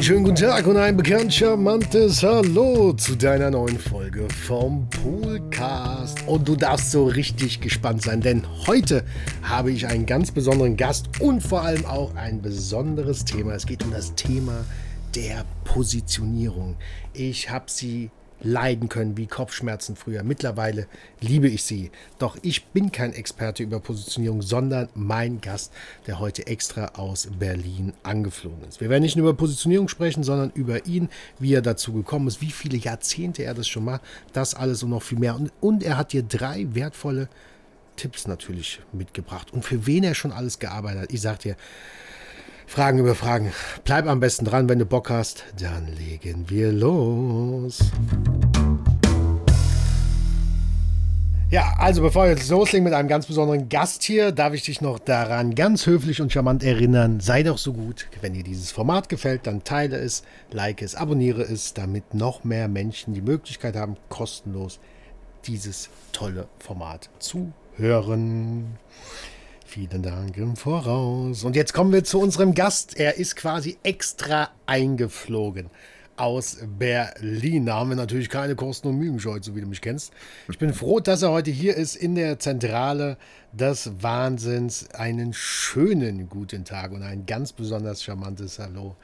Einen schönen guten Tag und ein bekannt charmantes Hallo zu deiner neuen Folge vom Poolcast. Und du darfst so richtig gespannt sein, denn heute habe ich einen ganz besonderen Gast und vor allem auch ein besonderes Thema. Es geht um das Thema der Positionierung. Ich habe sie leiden können wie Kopfschmerzen früher. Mittlerweile liebe ich sie. Doch ich bin kein Experte über Positionierung, sondern mein Gast, der heute extra aus Berlin angeflogen ist. Wir werden nicht nur über Positionierung sprechen, sondern über ihn, wie er dazu gekommen ist, wie viele Jahrzehnte er das schon macht, das alles und noch viel mehr. Und, und er hat dir drei wertvolle Tipps natürlich mitgebracht und für wen er schon alles gearbeitet hat. Ich sag dir, Fragen über Fragen. Bleib am besten dran, wenn du Bock hast. Dann legen wir los. Ja, also bevor wir jetzt loslegen mit einem ganz besonderen Gast hier, darf ich dich noch daran ganz höflich und charmant erinnern. Sei doch so gut, wenn dir dieses Format gefällt, dann teile es, like es, abonniere es, damit noch mehr Menschen die Möglichkeit haben, kostenlos dieses tolle Format zu hören. Vielen Dank im Voraus. Und jetzt kommen wir zu unserem Gast. Er ist quasi extra eingeflogen aus Berlin. Da haben wir natürlich keine Kosten und Mühen gescheut, so wie du mich kennst. Ich bin froh, dass er heute hier ist in der Zentrale des Wahnsinns. Einen schönen guten Tag und ein ganz besonders charmantes Hallo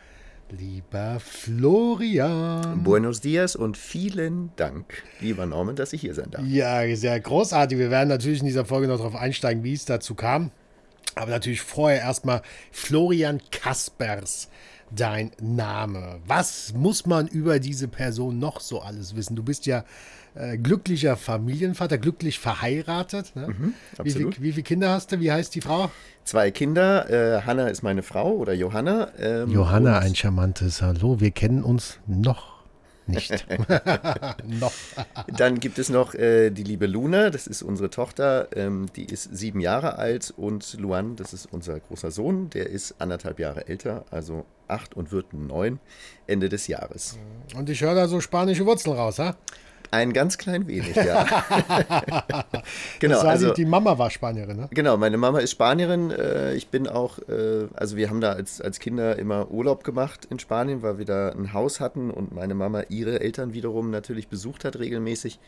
Lieber Florian. Buenos dias und vielen Dank, lieber Norman, dass ich hier sein darf. Ja, sehr großartig. Wir werden natürlich in dieser Folge noch darauf einsteigen, wie es dazu kam. Aber natürlich vorher erstmal Florian Kaspers, dein Name. Was muss man über diese Person noch so alles wissen? Du bist ja äh, glücklicher Familienvater, glücklich verheiratet. Ne? Mhm, wie, viel, wie viele Kinder hast du? Wie heißt die Frau? Zwei Kinder. Äh, Hanna ist meine Frau oder Johanna. Ähm, Johanna, ein charmantes Hallo. Wir kennen uns noch nicht. noch. Dann gibt es noch äh, die liebe Luna, das ist unsere Tochter, ähm, die ist sieben Jahre alt und Luan, das ist unser großer Sohn, der ist anderthalb Jahre älter, also acht und wird neun Ende des Jahres. Und ich höre da so spanische Wurzeln raus, ha? Ein ganz klein wenig, ja. genau, also die, die, Mama war Spanierin, ne? Genau, meine Mama ist Spanierin. Äh, ich bin auch, äh, also wir haben da als, als Kinder immer Urlaub gemacht in Spanien, weil wir da ein Haus hatten und meine Mama ihre Eltern wiederum natürlich besucht hat regelmäßig.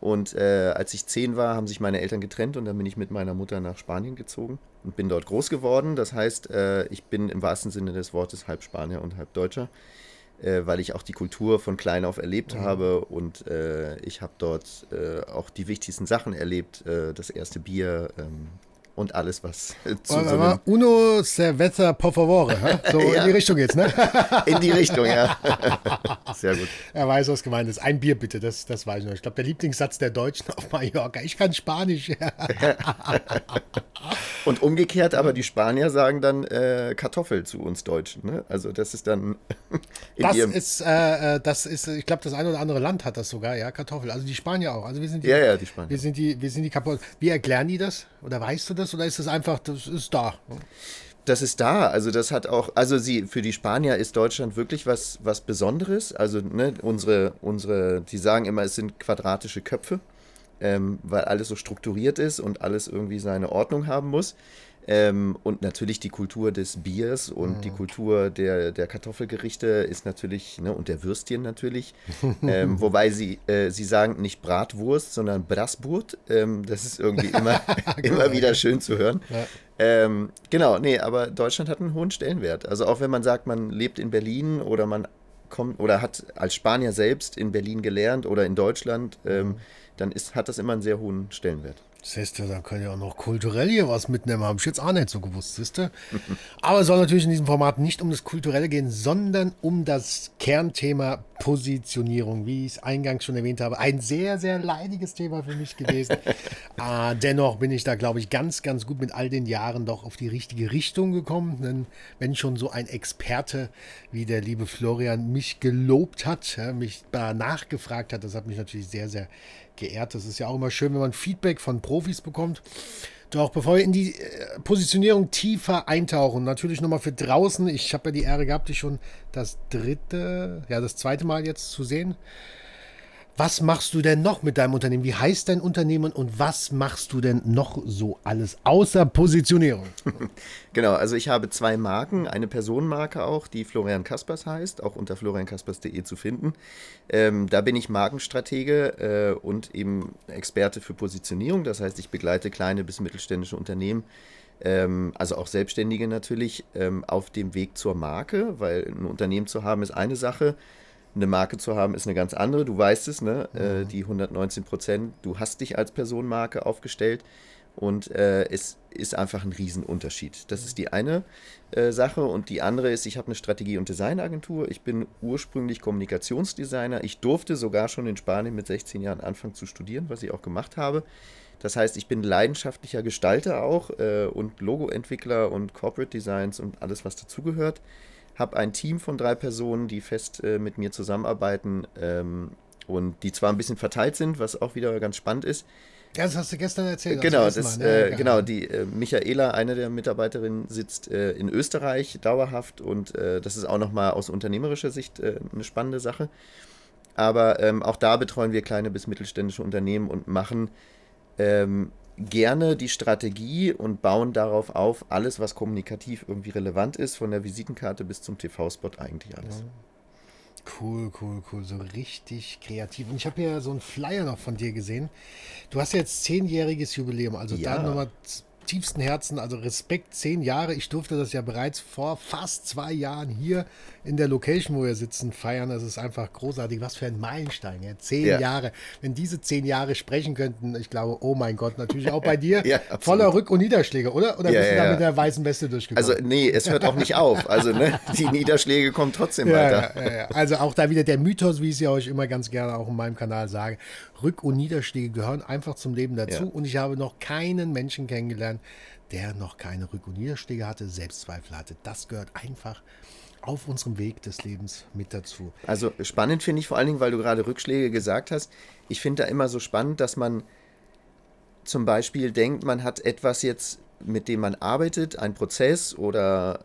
Und äh, als ich zehn war, haben sich meine Eltern getrennt und dann bin ich mit meiner Mutter nach Spanien gezogen und bin dort groß geworden. Das heißt, äh, ich bin im wahrsten Sinne des Wortes halb Spanier und halb Deutscher äh, weil ich auch die Kultur von klein auf erlebt mhm. habe und äh, ich habe dort äh, auch die wichtigsten Sachen erlebt. Äh, das erste Bier, ähm, und alles, was zu so einem Uno cerveza por favor. So ja. in die Richtung geht's, ne? In die Richtung, ja. Sehr gut. Er weiß, was gemeint ist. Ein Bier bitte, das, das weiß ich noch. Ich glaube, der Lieblingssatz der Deutschen auf Mallorca. Ich kann Spanisch. Und umgekehrt, aber die Spanier sagen dann äh, Kartoffel zu uns Deutschen. Ne? Also das ist dann das ist, äh, äh, das ist, ich glaube, das eine oder andere Land hat das sogar, ja, Kartoffel. Also die Spanier auch. Also wir sind die, ja, ja, die Spanier. Wir sind die, wir sind die Kapo Wie erklären die das? Oder weißt du das? Oder ist das einfach, das ist da? Das ist da. Also das hat auch, also sie, für die Spanier ist Deutschland wirklich was, was Besonderes. Also ne, unsere, unsere, die sagen immer, es sind quadratische Köpfe ähm, weil alles so strukturiert ist und alles irgendwie seine Ordnung haben muss. Ähm, und natürlich die Kultur des Biers und mhm. die Kultur der, der Kartoffelgerichte ist natürlich, ne, und der Würstchen natürlich. ähm, wobei sie, äh, sie sagen nicht Bratwurst, sondern Brasburt. Ähm, das ist irgendwie immer, immer wieder schön zu hören. Ja. Ähm, genau, nee, aber Deutschland hat einen hohen Stellenwert. Also auch wenn man sagt, man lebt in Berlin oder man kommt oder hat als Spanier selbst in Berlin gelernt oder in Deutschland, ähm, mhm dann ist, hat das immer einen sehr hohen Stellenwert. Siehst du, da können ja auch noch kulturell hier was mitnehmen. Habe ich jetzt auch nicht so gewusst, siehst du? Aber es soll natürlich in diesem Format nicht um das Kulturelle gehen, sondern um das Kernthema Positionierung, wie ich es eingangs schon erwähnt habe. Ein sehr, sehr leidiges Thema für mich gewesen. äh, dennoch bin ich da, glaube ich, ganz, ganz gut mit all den Jahren doch auf die richtige Richtung gekommen. Denn wenn schon so ein Experte wie der liebe Florian mich gelobt hat, mich da nachgefragt hat, das hat mich natürlich sehr, sehr geehrt. Das ist ja auch immer schön, wenn man Feedback von Profis bekommt. Doch bevor wir in die äh, Positionierung tiefer eintauchen, natürlich nochmal für draußen. Ich habe ja die Ehre gehabt, dich schon das dritte, ja, das zweite Mal jetzt zu sehen. Was machst du denn noch mit deinem Unternehmen? Wie heißt dein Unternehmen und was machst du denn noch so alles außer Positionierung? genau, also ich habe zwei Marken, eine Personenmarke auch, die Florian Kaspers heißt, auch unter floriankaspers.de zu finden. Ähm, da bin ich Markenstratege äh, und eben Experte für Positionierung. Das heißt, ich begleite kleine bis mittelständische Unternehmen ähm, also auch Selbstständige natürlich, ähm, auf dem Weg zur Marke, weil ein Unternehmen zu haben ist eine Sache, eine Marke zu haben ist eine ganz andere. Du weißt es, ne? Äh, mhm. Äh, die 119 Prozent, du hast dich als Personenmarke aufgestellt und äh, es ist einfach ein Riesenunterschied. Das ist die eine äh, Sache und die andere ist, ich habe eine Strategie- und Designagentur. Ich bin ursprünglich Kommunikationsdesigner. Ich durfte sogar schon in Spanien mit 16 Jahren anfangen zu studieren, was ich auch gemacht habe. Das heißt, ich bin leidenschaftlicher Gestalter auch äh, und Logoentwickler und Corporate Designs und alles, was dazugehört. Habe ein Team von drei Personen, die fest äh, mit mir zusammenarbeiten ähm, und die zwar ein bisschen verteilt sind, was auch wieder ganz spannend ist. Ja, das hast du gestern erzählt. Genau, das, äh, genau die äh, Michaela, eine der Mitarbeiterinnen, sitzt äh, in Österreich dauerhaft und äh, das ist auch nochmal aus unternehmerischer Sicht äh, eine spannende Sache. Aber ähm, auch da betreuen wir kleine bis mittelständische Unternehmen und machen ähm, gerne die Strategie und bauen darauf auf, alles, was kommunikativ irgendwie relevant ist, von der Visitenkarte bis zum TV-Spot eigentlich alles. Cool, cool, cool. So richtig kreativ. Und ich habe ja so einen Flyer noch von dir gesehen. Du hast jetzt zehnjähriges Jubiläum. Also ja. da nochmal tiefsten Herzen, also Respekt, zehn Jahre. Ich durfte das ja bereits vor fast zwei Jahren hier in der Location, wo wir sitzen, feiern. Das ist einfach großartig. Was für ein Meilenstein. Ja? Zehn ja. Jahre. Wenn diese zehn Jahre sprechen könnten, ich glaube, oh mein Gott, natürlich auch bei dir, ja, voller Rück- und Niederschläge, oder? Oder bist du da mit der weißen Weste durchgekommen? Also, nee, es hört auch nicht auf. Also, ne, die Niederschläge kommen trotzdem weiter. Also, auch da wieder der Mythos, wie ich es ja euch immer ganz gerne auch in meinem Kanal sage. Rück- und Niederschläge gehören einfach zum Leben dazu. Und ich habe noch keinen Menschen kennengelernt, der noch keine Rück- und Niederschläge hatte, Selbstzweifel hatte. Das gehört einfach auf unserem Weg des Lebens mit dazu. Also spannend finde ich vor allen Dingen, weil du gerade Rückschläge gesagt hast. Ich finde da immer so spannend, dass man zum Beispiel denkt, man hat etwas jetzt, mit dem man arbeitet, ein Prozess oder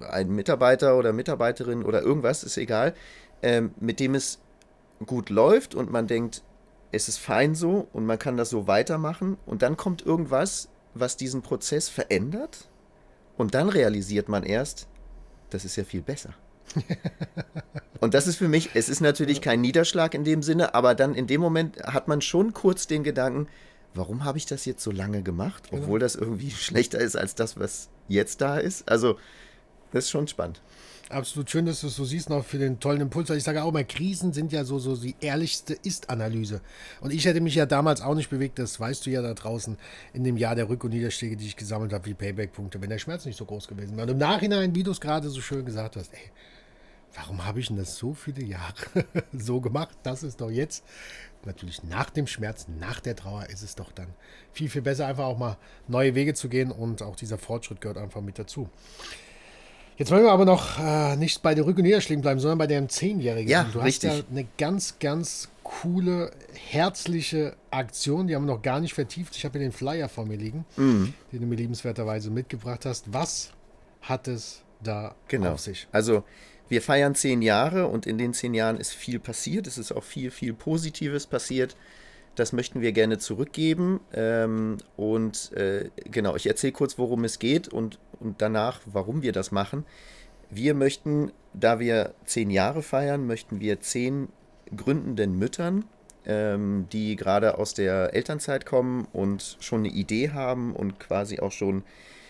äh, ein Mitarbeiter oder Mitarbeiterin oder irgendwas, ist egal, äh, mit dem es gut läuft und man denkt, es ist fein so und man kann das so weitermachen und dann kommt irgendwas, was diesen Prozess verändert und dann realisiert man erst, das ist ja viel besser. und das ist für mich, es ist natürlich kein Niederschlag in dem Sinne, aber dann in dem Moment hat man schon kurz den Gedanken, warum habe ich das jetzt so lange gemacht, genau. obwohl das irgendwie schlechter ist als das, was jetzt da ist. Also, das ist schon spannend. Absolut schön, dass du es so siehst, noch für den tollen Impuls. Ich sage auch mal, Krisen sind ja so, so die ehrlichste Ist-Analyse. Und ich hätte mich ja damals auch nicht bewegt, das weißt du ja da draußen, in dem Jahr der Rück- und Niederschläge, die ich gesammelt habe, wie Payback-Punkte, wenn der Schmerz nicht so groß gewesen wäre. Und im Nachhinein, wie du es gerade so schön gesagt hast, ey, warum habe ich denn das so viele Jahre so gemacht? Das ist doch jetzt, natürlich nach dem Schmerz, nach der Trauer, ist es doch dann viel, viel besser, einfach auch mal neue Wege zu gehen und auch dieser Fortschritt gehört einfach mit dazu. Jetzt wollen wir aber noch äh, nicht bei der Rück- und Niederschlägen bleiben, sondern bei dem Zehnjährigen. Ja, du richtig. hast ja eine ganz, ganz coole, herzliche Aktion, die haben wir noch gar nicht vertieft. Ich habe hier den Flyer vor mir liegen, mhm. den du mir liebenswerterweise mitgebracht hast. Was hat es da genau. auf sich? Also wir feiern zehn Jahre und in den zehn Jahren ist viel passiert. Es ist auch viel, viel Positives passiert. Das möchten wir gerne zurückgeben. Ähm, und äh, genau, ich erzähle kurz, worum es geht und, und danach, warum wir das machen. Wir möchten, da wir zehn Jahre feiern, möchten wir zehn gründenden Müttern, ähm, die gerade aus der Elternzeit kommen und schon eine Idee haben und quasi auch schon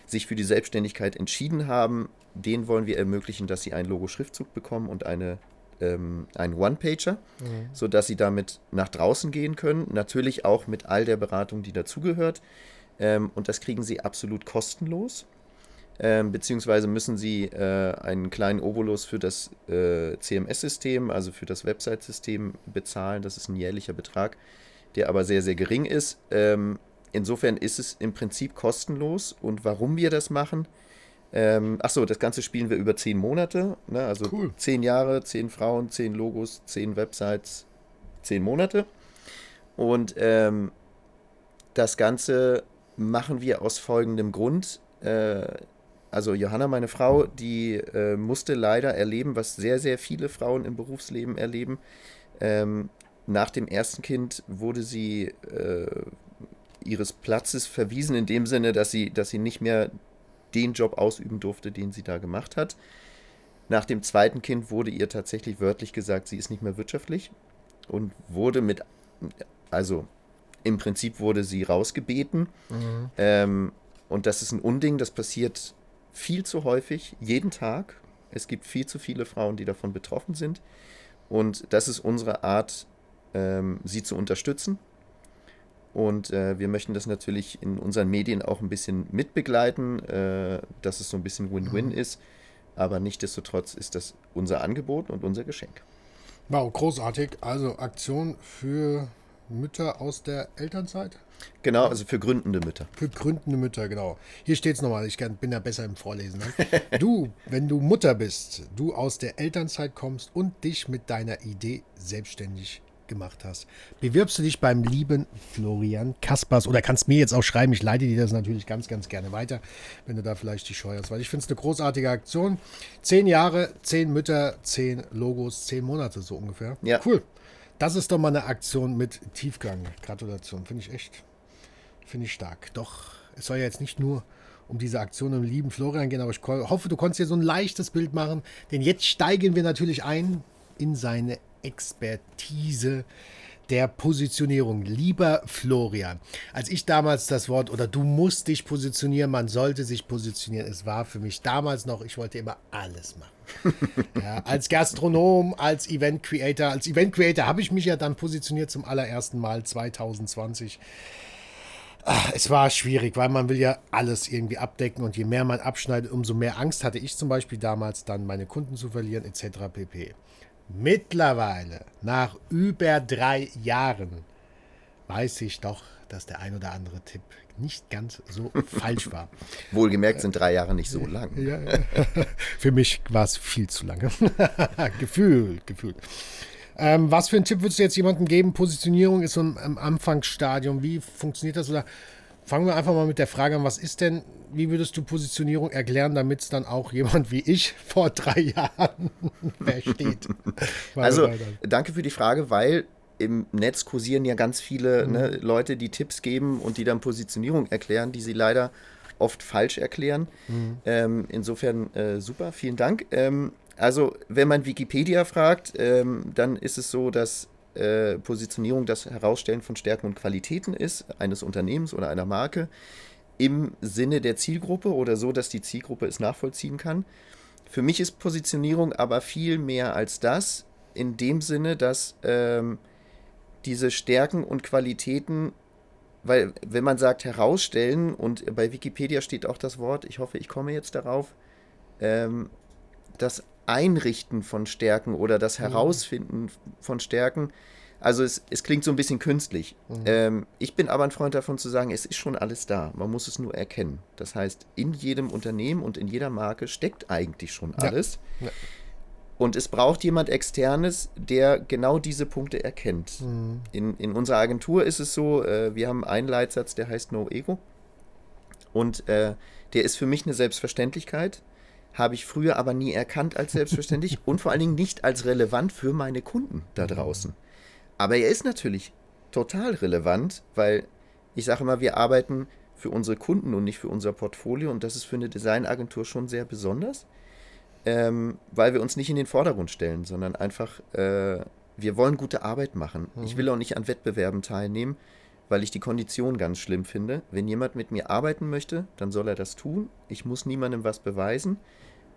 sich für die Selbstständigkeit entschieden haben, denen wollen wir ermöglichen, dass sie einen Logo-Schriftzug bekommen und eine ähm, einen One-Pager, mhm. sodass sie damit nach draußen gehen können. Natürlich auch mit all der Beratung, die dazugehört. Ähm, und das kriegen sie absolut kostenlos. Ähm, beziehungsweise müssen sie äh, einen kleinen Obolus für das äh, CMS-System, also für das Website-System bezahlen. Das ist ein jährlicher Betrag, der aber sehr, sehr gering ist. Ähm, insofern ist es im Prinzip kostenlos. Und warum wir das machen, ähm, achso, das Ganze spielen wir über zehn Monate. Ne? Also cool. zehn Jahre, zehn Frauen, zehn Logos, zehn Websites, zehn Monate. Und ähm, das Ganze machen wir aus folgendem Grund. Äh, also Johanna, meine Frau, die äh, musste leider erleben, was sehr, sehr viele Frauen im Berufsleben erleben. Ähm, nach dem ersten Kind wurde sie äh, ihres Platzes verwiesen, in dem Sinne, dass sie, dass sie nicht mehr den Job ausüben durfte, den sie da gemacht hat. Nach dem zweiten Kind wurde ihr tatsächlich wörtlich gesagt, sie ist nicht mehr wirtschaftlich und wurde mit, also im Prinzip wurde sie rausgebeten. Mhm. Ähm, und das ist ein Unding, das passiert viel zu häufig, jeden Tag. Es gibt viel zu viele Frauen, die davon betroffen sind. Und das ist unsere Art, ähm, sie zu unterstützen. Und äh, wir möchten das natürlich in unseren Medien auch ein bisschen mitbegleiten, äh, dass es so ein bisschen Win-Win mhm. ist. Aber nichtsdestotrotz ist das unser Angebot und unser Geschenk. Wow, großartig. Also Aktion für Mütter aus der Elternzeit? Genau, also für gründende Mütter. Für gründende Mütter, genau. Hier steht es nochmal, ich bin ja besser im Vorlesen. Ne? du, wenn du Mutter bist, du aus der Elternzeit kommst und dich mit deiner Idee selbstständig gemacht hast, bewirbst du dich beim lieben Florian Kaspers oder kannst mir jetzt auch schreiben, ich leite dir das natürlich ganz, ganz gerne weiter, wenn du da vielleicht die scheuerst, weil ich finde es eine großartige Aktion. Zehn Jahre, zehn Mütter, zehn Logos, zehn Monate so ungefähr. Ja. Cool. Das ist doch mal eine Aktion mit Tiefgang. Gratulation, finde ich echt, finde ich stark. Doch, es soll ja jetzt nicht nur um diese Aktion im lieben Florian gehen, aber ich hoffe, du konntest dir so ein leichtes Bild machen, denn jetzt steigen wir natürlich ein in seine Expertise der Positionierung. Lieber Florian, als ich damals das Wort oder du musst dich positionieren, man sollte sich positionieren, es war für mich damals noch, ich wollte immer alles machen. ja, als Gastronom, als Event Creator, als Event Creator habe ich mich ja dann positioniert zum allerersten Mal 2020. Ach, es war schwierig, weil man will ja alles irgendwie abdecken und je mehr man abschneidet, umso mehr Angst hatte ich zum Beispiel damals dann meine Kunden zu verlieren etc. pp. Mittlerweile, nach über drei Jahren, weiß ich doch, dass der ein oder andere Tipp nicht ganz so falsch war. Wohlgemerkt sind drei Jahre nicht so lang. Ja, für mich war es viel zu lange. gefühlt, gefühlt. Ähm, was für einen Tipp würdest du jetzt jemandem geben? Positionierung ist so im Anfangsstadium. Wie funktioniert das? Oder fangen wir einfach mal mit der Frage an, was ist denn, wie würdest du Positionierung erklären, damit es dann auch jemand wie ich vor drei Jahren versteht? also, danke für die Frage, weil im Netz kursieren ja ganz viele mhm. ne, Leute, die Tipps geben und die dann Positionierung erklären, die sie leider oft falsch erklären. Mhm. Ähm, insofern äh, super, vielen Dank. Ähm, also, wenn man Wikipedia fragt, ähm, dann ist es so, dass äh, Positionierung das Herausstellen von Stärken und Qualitäten ist, eines Unternehmens oder einer Marke, im Sinne der Zielgruppe oder so, dass die Zielgruppe es nachvollziehen kann. Für mich ist Positionierung aber viel mehr als das, in dem Sinne, dass ähm, diese Stärken und Qualitäten, weil wenn man sagt herausstellen und bei Wikipedia steht auch das Wort, ich hoffe, ich komme jetzt darauf, ähm, das Einrichten von Stärken oder das mhm. Herausfinden von Stärken. Also es, es klingt so ein bisschen künstlich. Mhm. Ähm, ich bin aber ein Freund davon zu sagen, es ist schon alles da. Man muss es nur erkennen. Das heißt, in jedem Unternehmen und in jeder Marke steckt eigentlich schon alles. Ja. Ja. Und es braucht jemand Externes, der genau diese Punkte erkennt. Mhm. In, in unserer Agentur ist es so, äh, wir haben einen Leitsatz, der heißt No Ego. Und äh, der ist für mich eine Selbstverständlichkeit habe ich früher aber nie erkannt als selbstverständlich und vor allen Dingen nicht als relevant für meine Kunden da draußen. Aber er ist natürlich total relevant, weil ich sage immer, wir arbeiten für unsere Kunden und nicht für unser Portfolio und das ist für eine Designagentur schon sehr besonders, ähm, weil wir uns nicht in den Vordergrund stellen, sondern einfach, äh, wir wollen gute Arbeit machen. Mhm. Ich will auch nicht an Wettbewerben teilnehmen, weil ich die Kondition ganz schlimm finde. Wenn jemand mit mir arbeiten möchte, dann soll er das tun. Ich muss niemandem was beweisen.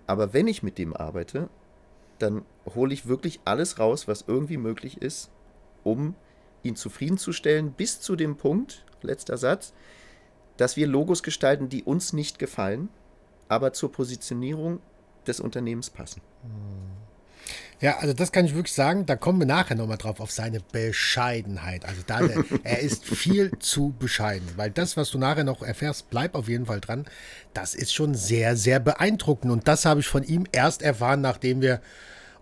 Aber wenn ich mit dem arbeite, dann hole ich wirklich alles raus, was irgendwie möglich ist, um ihn zufriedenzustellen, bis zu dem Punkt, letzter Satz, dass wir Logos gestalten, die uns nicht gefallen, aber zur Positionierung des Unternehmens passen. Hm. Ja, also das kann ich wirklich sagen. Da kommen wir nachher nochmal drauf, auf seine Bescheidenheit. Also da, er ist viel zu bescheiden, weil das, was du nachher noch erfährst, bleib auf jeden Fall dran. Das ist schon sehr, sehr beeindruckend. Und das habe ich von ihm erst erfahren, nachdem wir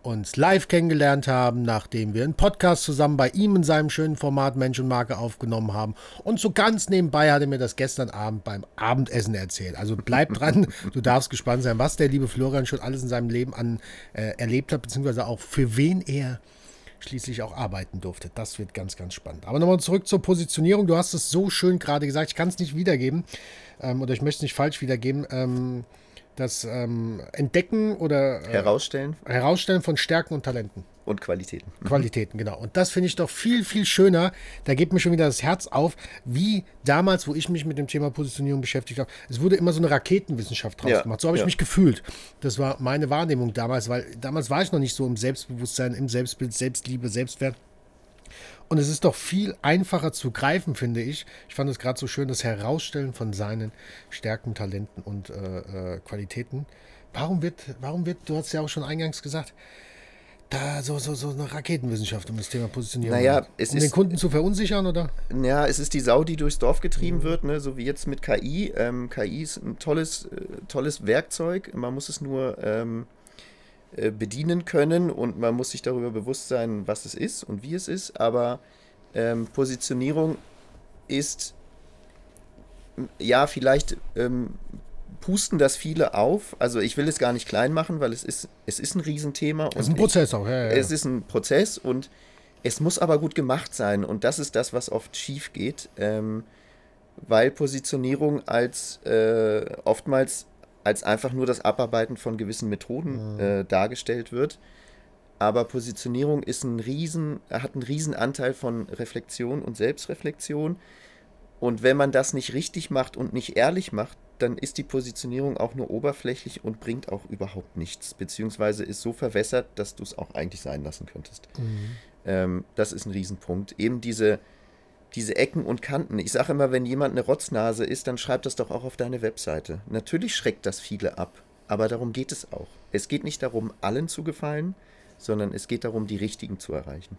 uns live kennengelernt haben, nachdem wir einen Podcast zusammen bei ihm in seinem schönen Format Mensch und Marke aufgenommen haben. Und so ganz nebenbei hat er mir das gestern Abend beim Abendessen erzählt. Also bleib dran, du darfst gespannt sein, was der liebe Florian schon alles in seinem Leben an äh, erlebt hat, beziehungsweise auch für wen er schließlich auch arbeiten durfte. Das wird ganz, ganz spannend. Aber nochmal zurück zur Positionierung. Du hast es so schön gerade gesagt, ich kann es nicht wiedergeben ähm, oder ich möchte es nicht falsch wiedergeben. Ähm, das ähm, Entdecken oder äh, herausstellen. herausstellen von Stärken und Talenten. Und Qualitäten. Qualitäten, genau. Und das finde ich doch viel, viel schöner. Da geht mir schon wieder das Herz auf, wie damals, wo ich mich mit dem Thema Positionierung beschäftigt habe. Es wurde immer so eine Raketenwissenschaft draus ja, gemacht. So habe ich ja. mich gefühlt. Das war meine Wahrnehmung damals, weil damals war ich noch nicht so im Selbstbewusstsein, im Selbstbild, Selbstliebe, Selbstwert. Und es ist doch viel einfacher zu greifen, finde ich. Ich fand es gerade so schön, das Herausstellen von seinen Stärken, Talenten und äh, äh, Qualitäten. Warum wird, warum wird, du hast ja auch schon eingangs gesagt, da so, so, so eine Raketenwissenschaft um das Thema Positionierung. Naja, es um ist, den Kunden zu verunsichern, oder? Ja, es ist die Sau, die durchs Dorf getrieben mhm. wird, ne? so wie jetzt mit KI. Ähm, KI ist ein tolles, äh, tolles Werkzeug. Man muss es nur ähm, äh, bedienen können und man muss sich darüber bewusst sein, was es ist und wie es ist. Aber ähm, Positionierung ist ja vielleicht ähm, pusten das viele auf. Also ich will es gar nicht klein machen, weil es ist, es ist ein Riesenthema. Es ist ein Prozess auch, ja, ja. Es ist ein Prozess und es muss aber gut gemacht sein. Und das ist das, was oft schief geht, ähm, weil Positionierung als äh, oftmals als einfach nur das Abarbeiten von gewissen Methoden mhm. äh, dargestellt wird. Aber Positionierung ist ein riesen, hat einen riesen Anteil von Reflexion und Selbstreflexion. Und wenn man das nicht richtig macht und nicht ehrlich macht, dann ist die Positionierung auch nur oberflächlich und bringt auch überhaupt nichts, beziehungsweise ist so verwässert, dass du es auch eigentlich sein lassen könntest. Mhm. Ähm, das ist ein Riesenpunkt. Eben diese, diese Ecken und Kanten. Ich sage immer, wenn jemand eine Rotznase ist, dann schreib das doch auch auf deine Webseite. Natürlich schreckt das viele ab, aber darum geht es auch. Es geht nicht darum, allen zu gefallen, sondern es geht darum, die richtigen zu erreichen.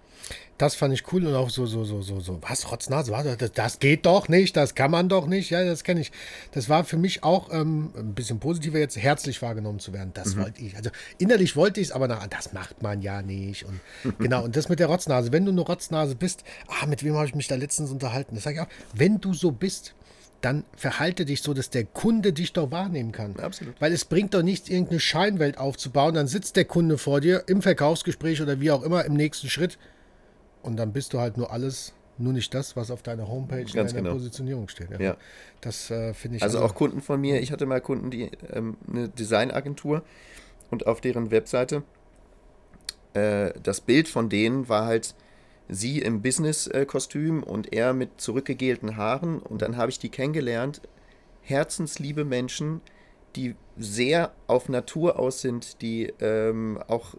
Das fand ich cool und auch so, so, so, so, so, was, Rotznase, was, das, das geht doch nicht, das kann man doch nicht, ja, das kenne ich. Das war für mich auch ähm, ein bisschen positiver jetzt, herzlich wahrgenommen zu werden. Das mhm. wollte ich. Also innerlich wollte ich es, aber na, das macht man ja nicht. Und genau, und das mit der Rotznase, wenn du eine Rotznase bist, ah, mit wem habe ich mich da letztens unterhalten? Das sage ich auch, wenn du so bist, dann verhalte dich so, dass der Kunde dich doch wahrnehmen kann. Absolut. Weil es bringt doch nichts, irgendeine Scheinwelt aufzubauen. Dann sitzt der Kunde vor dir im Verkaufsgespräch oder wie auch immer im nächsten Schritt. Und dann bist du halt nur alles, nur nicht das, was auf deiner Homepage Ganz in deiner genau. Positionierung steht. Ja. ja. Das äh, finde ich. Also, also, auch Kunden von mir, ich hatte mal Kunden, die ähm, eine Designagentur und auf deren Webseite äh, das Bild von denen war halt sie im Business-Kostüm und er mit zurückgegelten Haaren. Und dann habe ich die kennengelernt. Herzensliebe Menschen, die sehr auf Natur aus sind, die ähm, auch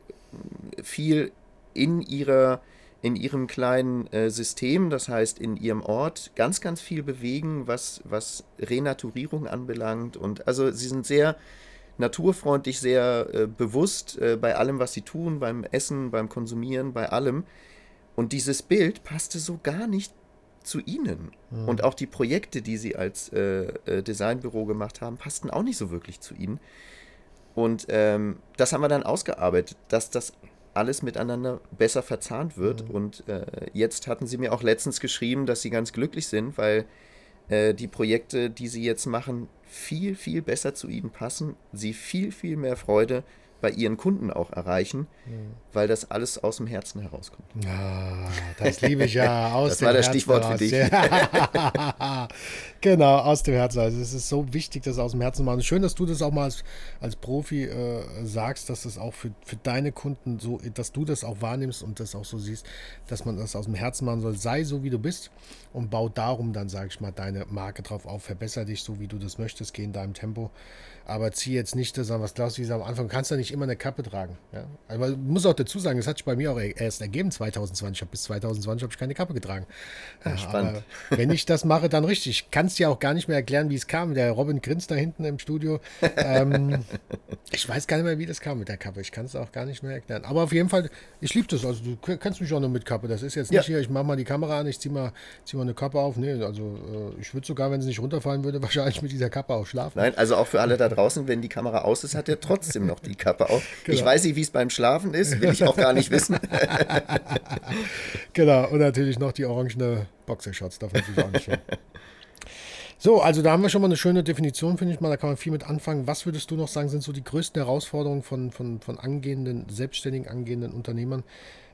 viel in ihrer in ihrem kleinen äh, System, das heißt in ihrem Ort, ganz, ganz viel bewegen, was, was Renaturierung anbelangt. Und also sie sind sehr naturfreundlich, sehr äh, bewusst äh, bei allem, was sie tun, beim Essen, beim Konsumieren, bei allem. Und dieses Bild passte so gar nicht zu ihnen. Mhm. Und auch die Projekte, die sie als äh, äh, Designbüro gemacht haben, passten auch nicht so wirklich zu ihnen. Und ähm, das haben wir dann ausgearbeitet, dass das alles miteinander besser verzahnt wird. Mhm. Und äh, jetzt hatten sie mir auch letztens geschrieben, dass sie ganz glücklich sind, weil äh, die Projekte, die sie jetzt machen, viel, viel besser zu ihnen passen, sie viel, viel mehr Freude bei ihren Kunden auch erreichen, mhm. weil das alles aus dem Herzen herauskommt. Ja, das liebe ich ja aus das dem Herzen. Das war das Stichwort heraus. für dich. genau, aus dem Herzen. Also es ist so wichtig, das aus dem Herzen zu machen. Schön, dass du das auch mal als, als Profi äh, sagst, dass das auch für, für deine Kunden so, dass du das auch wahrnimmst und das auch so siehst, dass man das aus dem Herzen machen soll. Sei so, wie du bist und bau darum dann, sage ich mal, deine Marke drauf auf. Verbessere dich so, wie du das möchtest, geh in deinem Tempo aber zieh jetzt nicht das an, was Klaus wie am Anfang kannst du nicht immer eine Kappe tragen. Ja? Aber ich muss auch dazu sagen, das hat sich bei mir auch erst ergeben 2020. Ich habe bis 2020 habe ich keine Kappe getragen. Ja, spannend. Wenn ich das mache, dann richtig. Kannst dir auch gar nicht mehr erklären, wie es kam. Der Robin grinst da hinten im Studio. ähm, ich weiß gar nicht mehr, wie das kam mit der Kappe. Ich kann es auch gar nicht mehr erklären. Aber auf jeden Fall, ich liebe das. Also du kannst mich auch noch mit Kappe. Das ist jetzt nicht ja. hier, ich mache mal die Kamera an, ich ziehe mal, zieh mal eine Kappe auf. Nee, also äh, ich würde sogar, wenn es nicht runterfallen würde, wahrscheinlich mit dieser Kappe auch schlafen. Nein, also auch für alle da draußen, wenn die Kamera aus ist, hat er trotzdem noch die Kappe auf. Genau. Ich weiß nicht, wie es beim Schlafen ist, will ich auch gar nicht wissen. genau, und natürlich noch die orangene Boxershorts, darf man natürlich auch nicht. So, also da haben wir schon mal eine schöne Definition, finde ich mal. Da kann man viel mit anfangen. Was würdest du noch sagen, sind so die größten Herausforderungen von, von, von angehenden, selbstständigen angehenden Unternehmern?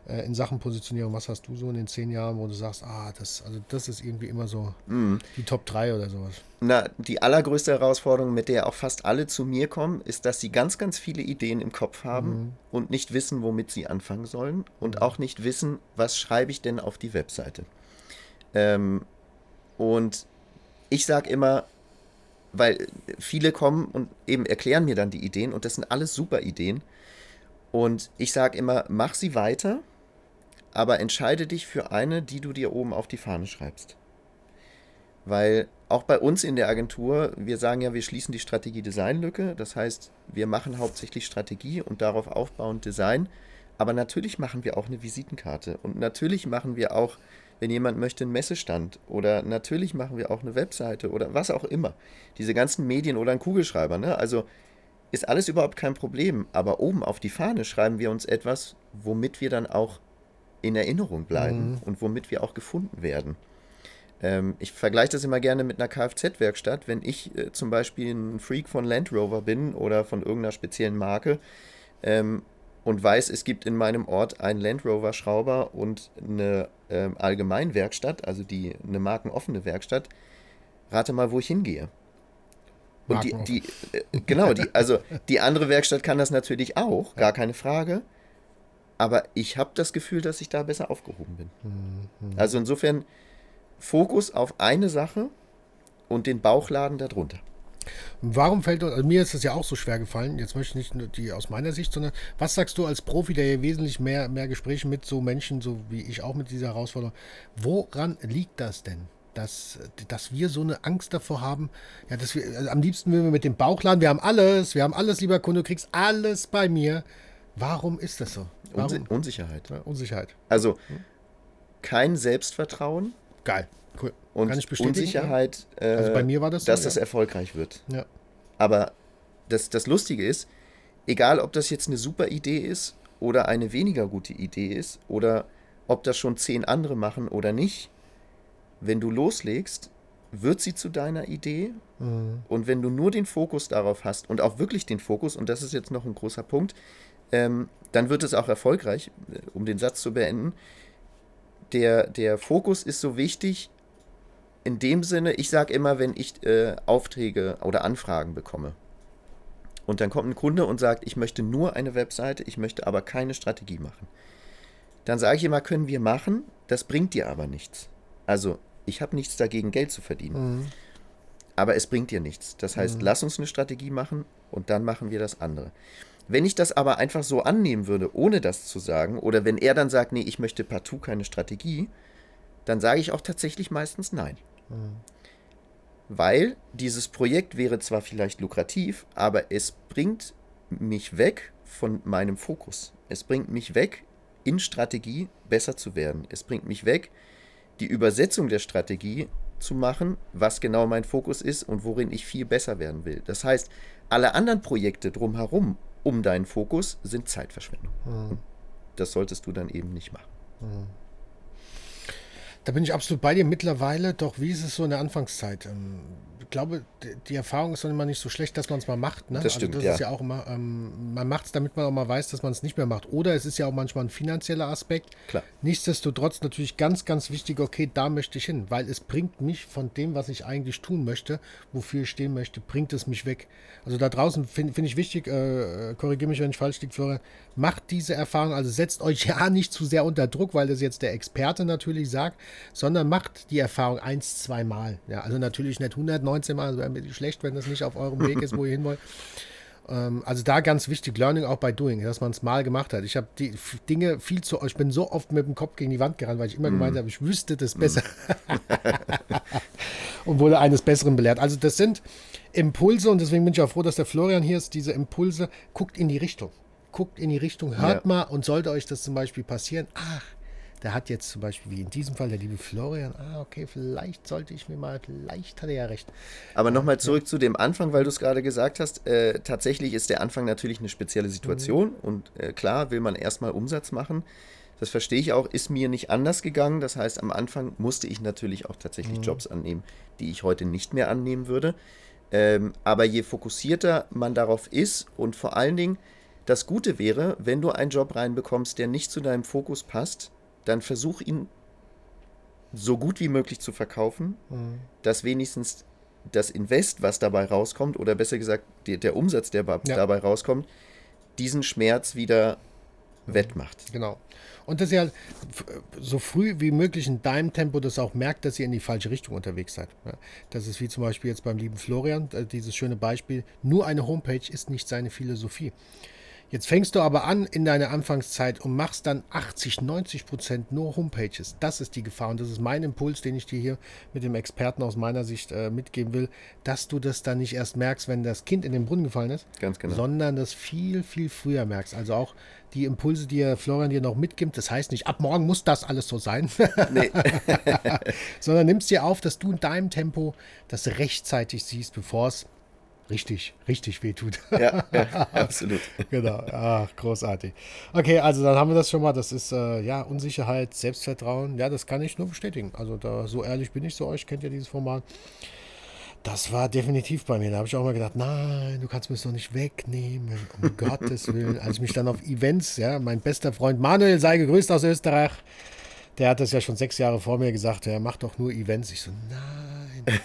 Äh, in Sachen Positionierung, was hast du so in den zehn Jahren, wo du sagst, ah, das, also das ist irgendwie immer so mm. die Top 3 oder sowas? Na, die allergrößte Herausforderung, mit der auch fast alle zu mir kommen, ist, dass sie ganz, ganz viele Ideen im Kopf haben mhm. und nicht wissen, womit sie anfangen sollen und mhm. auch nicht wissen, was schreibe ich denn auf die Webseite. Ähm, und ich sage immer, weil viele kommen und eben erklären mir dann die Ideen und das sind alles super Ideen. Und ich sage immer, mach sie weiter, aber entscheide dich für eine, die du dir oben auf die Fahne schreibst. Weil auch bei uns in der Agentur, wir sagen ja, wir schließen die Strategie-Design-Lücke. Das heißt, wir machen hauptsächlich Strategie und darauf aufbauend Design. Aber natürlich machen wir auch eine Visitenkarte. Und natürlich machen wir auch, wenn jemand möchte, einen Messestand. Oder natürlich machen wir auch eine Webseite oder was auch immer. Diese ganzen Medien oder einen Kugelschreiber. Ne? Also ist alles überhaupt kein Problem. Aber oben auf die Fahne schreiben wir uns etwas, womit wir dann auch in Erinnerung bleiben mhm. und womit wir auch gefunden werden. Ähm, ich vergleiche das immer gerne mit einer Kfz-Werkstatt. Wenn ich äh, zum Beispiel ein Freak von Land Rover bin oder von irgendeiner speziellen Marke ähm, und weiß, es gibt in meinem Ort einen Land Rover-Schrauber und eine ähm, Allgemeinwerkstatt, also die, eine markenoffene Werkstatt, rate mal, wo ich hingehe. Und die, die äh, genau, die, also die andere Werkstatt kann das natürlich auch, gar keine Frage. Aber ich habe das Gefühl, dass ich da besser aufgehoben bin. Mhm. Also insofern Fokus auf eine Sache und den Bauchladen darunter. Warum fällt also mir ist das ja auch so schwer gefallen, jetzt möchte ich nicht nur die aus meiner Sicht, sondern was sagst du als Profi, der ja wesentlich mehr, mehr Gespräche mit so Menschen, so wie ich auch mit dieser Herausforderung, woran liegt das denn? Dass, dass wir so eine Angst davor haben, ja, dass wir, also am liebsten will wir mit dem Bauchladen, wir haben alles, wir haben alles, lieber Kunde, du kriegst alles bei mir. Warum ist das so? Warum? Unsicherheit. Ja, Unsicherheit. Also kein Selbstvertrauen, Geil, cool. Und Kann ich bestätigen, Unsicherheit, ja? also bei mir war das so, dass ja. das erfolgreich wird. Ja. Aber das, das Lustige ist, egal ob das jetzt eine super Idee ist oder eine weniger gute Idee ist oder ob das schon zehn andere machen oder nicht, wenn du loslegst, wird sie zu deiner Idee. Mhm. Und wenn du nur den Fokus darauf hast und auch wirklich den Fokus, und das ist jetzt noch ein großer Punkt, ähm, dann wird es auch erfolgreich, äh, um den Satz zu beenden der, der Fokus ist so wichtig in dem Sinne, ich sage immer, wenn ich äh, Aufträge oder Anfragen bekomme und dann kommt ein Kunde und sagt, ich möchte nur eine Webseite, ich möchte aber keine Strategie machen, dann sage ich immer, können wir machen, das bringt dir aber nichts. Also ich habe nichts dagegen, Geld zu verdienen. Mhm. Aber es bringt dir nichts. Das heißt, mhm. lass uns eine Strategie machen und dann machen wir das andere. Wenn ich das aber einfach so annehmen würde, ohne das zu sagen, oder wenn er dann sagt, nee, ich möchte partout keine Strategie, dann sage ich auch tatsächlich meistens nein. Mhm. Weil dieses Projekt wäre zwar vielleicht lukrativ, aber es bringt mich weg von meinem Fokus. Es bringt mich weg, in Strategie besser zu werden. Es bringt mich weg, die Übersetzung der Strategie zu machen, was genau mein Fokus ist und worin ich viel besser werden will. Das heißt, alle anderen Projekte drumherum um deinen Fokus sind Zeitverschwendung. Mhm. Das solltest du dann eben nicht machen. Mhm. Da bin ich absolut bei dir. Mittlerweile, doch, wie ist es so in der Anfangszeit? Ähm, ich glaube, die Erfahrung ist dann immer nicht so schlecht, dass man es mal macht. Ne? Das stimmt, also das ja. ist ja auch immer, ähm, man macht es, damit man auch mal weiß, dass man es nicht mehr macht. Oder es ist ja auch manchmal ein finanzieller Aspekt. Klar. Nichtsdestotrotz natürlich ganz, ganz wichtig, okay, da möchte ich hin, weil es bringt mich von dem, was ich eigentlich tun möchte, wofür ich stehen möchte, bringt es mich weg. Also da draußen finde find ich wichtig, äh, korrigiere mich, wenn ich falsch liege, Florian, macht diese Erfahrung, also setzt euch ja nicht zu sehr unter Druck, weil das jetzt der Experte natürlich sagt, sondern macht die Erfahrung eins, zwei Mal. Ja, also natürlich nicht 119 Mal, also wäre mir schlecht, wenn das nicht auf eurem Weg ist, wo ihr hin wollt. Ähm, also da ganz wichtig, Learning auch bei Doing, dass man es mal gemacht hat. Ich habe die Dinge viel zu, ich bin so oft mit dem Kopf gegen die Wand gerannt, weil ich immer mm. gemeint habe, ich wüsste das besser. Mm. und wurde eines Besseren belehrt. Also das sind Impulse und deswegen bin ich auch froh, dass der Florian hier ist. Diese Impulse, guckt in die Richtung. Guckt in die Richtung, hört ja. mal und sollte euch das zum Beispiel passieren, ach, der hat jetzt zum Beispiel, wie in diesem Fall, der liebe Florian, ah, okay, vielleicht sollte ich mir mal, vielleicht hat er ja recht. Aber nochmal zurück ja. zu dem Anfang, weil du es gerade gesagt hast. Äh, tatsächlich ist der Anfang natürlich eine spezielle Situation mhm. und äh, klar will man erstmal Umsatz machen. Das verstehe ich auch, ist mir nicht anders gegangen. Das heißt, am Anfang musste ich natürlich auch tatsächlich mhm. Jobs annehmen, die ich heute nicht mehr annehmen würde. Ähm, aber je fokussierter man darauf ist und vor allen Dingen, Das Gute wäre, wenn du einen Job reinbekommst, der nicht zu deinem Fokus passt, dann versuch ihn so gut wie möglich zu verkaufen, mhm. dass wenigstens das Invest, was dabei rauskommt, oder besser gesagt die, der Umsatz, der ja. dabei rauskommt, diesen Schmerz wieder wettmacht. Genau. Und dass ihr so früh wie möglich in deinem Tempo das auch merkt, dass ihr in die falsche Richtung unterwegs seid. Das ist wie zum Beispiel jetzt beim lieben Florian, äh, dieses schöne Beispiel, nur eine Homepage ist nicht seine Philosophie. Jetzt fängst du aber an in deiner Anfangszeit und machst dann 80, 90 Prozent nur Homepages. Das ist die Gefahr und das ist mein Impuls, den ich dir hier mit dem Experten aus meiner Sicht äh, mitgeben will, dass du das dann nicht erst merkst, wenn das Kind in den Brunnen gefallen ist, Ganz genau. sondern das viel, viel früher merkst. Also auch die Impulse, die Florian dir noch mitgibt, das heißt nicht, ab morgen muss das alles so sein, nee. sondern nimmst dir auf, dass du in deinem Tempo das rechtzeitig siehst, bevor es richtig, richtig wehtut. Ja, ja absolut. genau, ach, großartig. Okay, also dann haben wir das schon mal. Das ist äh, ja Unsicherheit, Selbstvertrauen. Ja, das kann ich nur bestätigen. Also da so ehrlich bin ich zu euch, kennt ihr dieses Format. Das war definitiv bei mir. Da habe ich auch mal gedacht, nein, du kannst mir es doch nicht wegnehmen. Um Gottes Willen. Als ich mich dann auf Events, ja, mein bester Freund Manuel sei gegrüßt aus Österreich, der hat das ja schon sechs Jahre vor mir gesagt, er macht doch nur Events. Ich so, nein,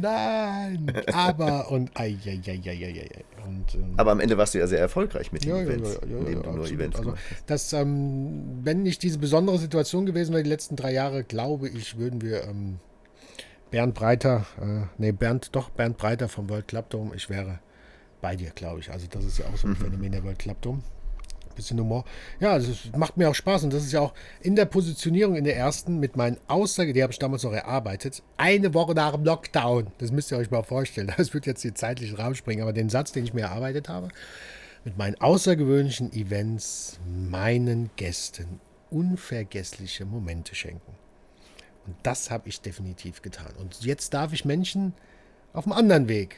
nein, aber und ei, ei, ei, ei, ei, und, ähm, Aber am Ende warst du ja sehr erfolgreich mit den ja, Events, ja, ja, indem du nur Events also, das, ähm, Wenn nicht diese besondere Situation gewesen wäre, die letzten drei Jahre, glaube ich, würden wir ähm, Bernd Breiter, äh, nee, Bernd, doch, Bernd Breiter vom World Club Dome, ich wäre bei dir, glaube ich. Also das ist ja auch so ein mhm. Phänomen der World Club Dome bisschen Humor. Ja, das macht mir auch Spaß und das ist ja auch in der Positionierung in der ersten mit meinen Aussagen, die habe ich damals noch erarbeitet, eine Woche nach dem Lockdown. Das müsst ihr euch mal vorstellen. Das wird jetzt den zeitlichen Rahmen springen, aber den Satz, den ich mir erarbeitet habe, mit meinen außergewöhnlichen Events meinen Gästen unvergessliche Momente schenken. Und das habe ich definitiv getan. Und jetzt darf ich Menschen auf einem anderen Weg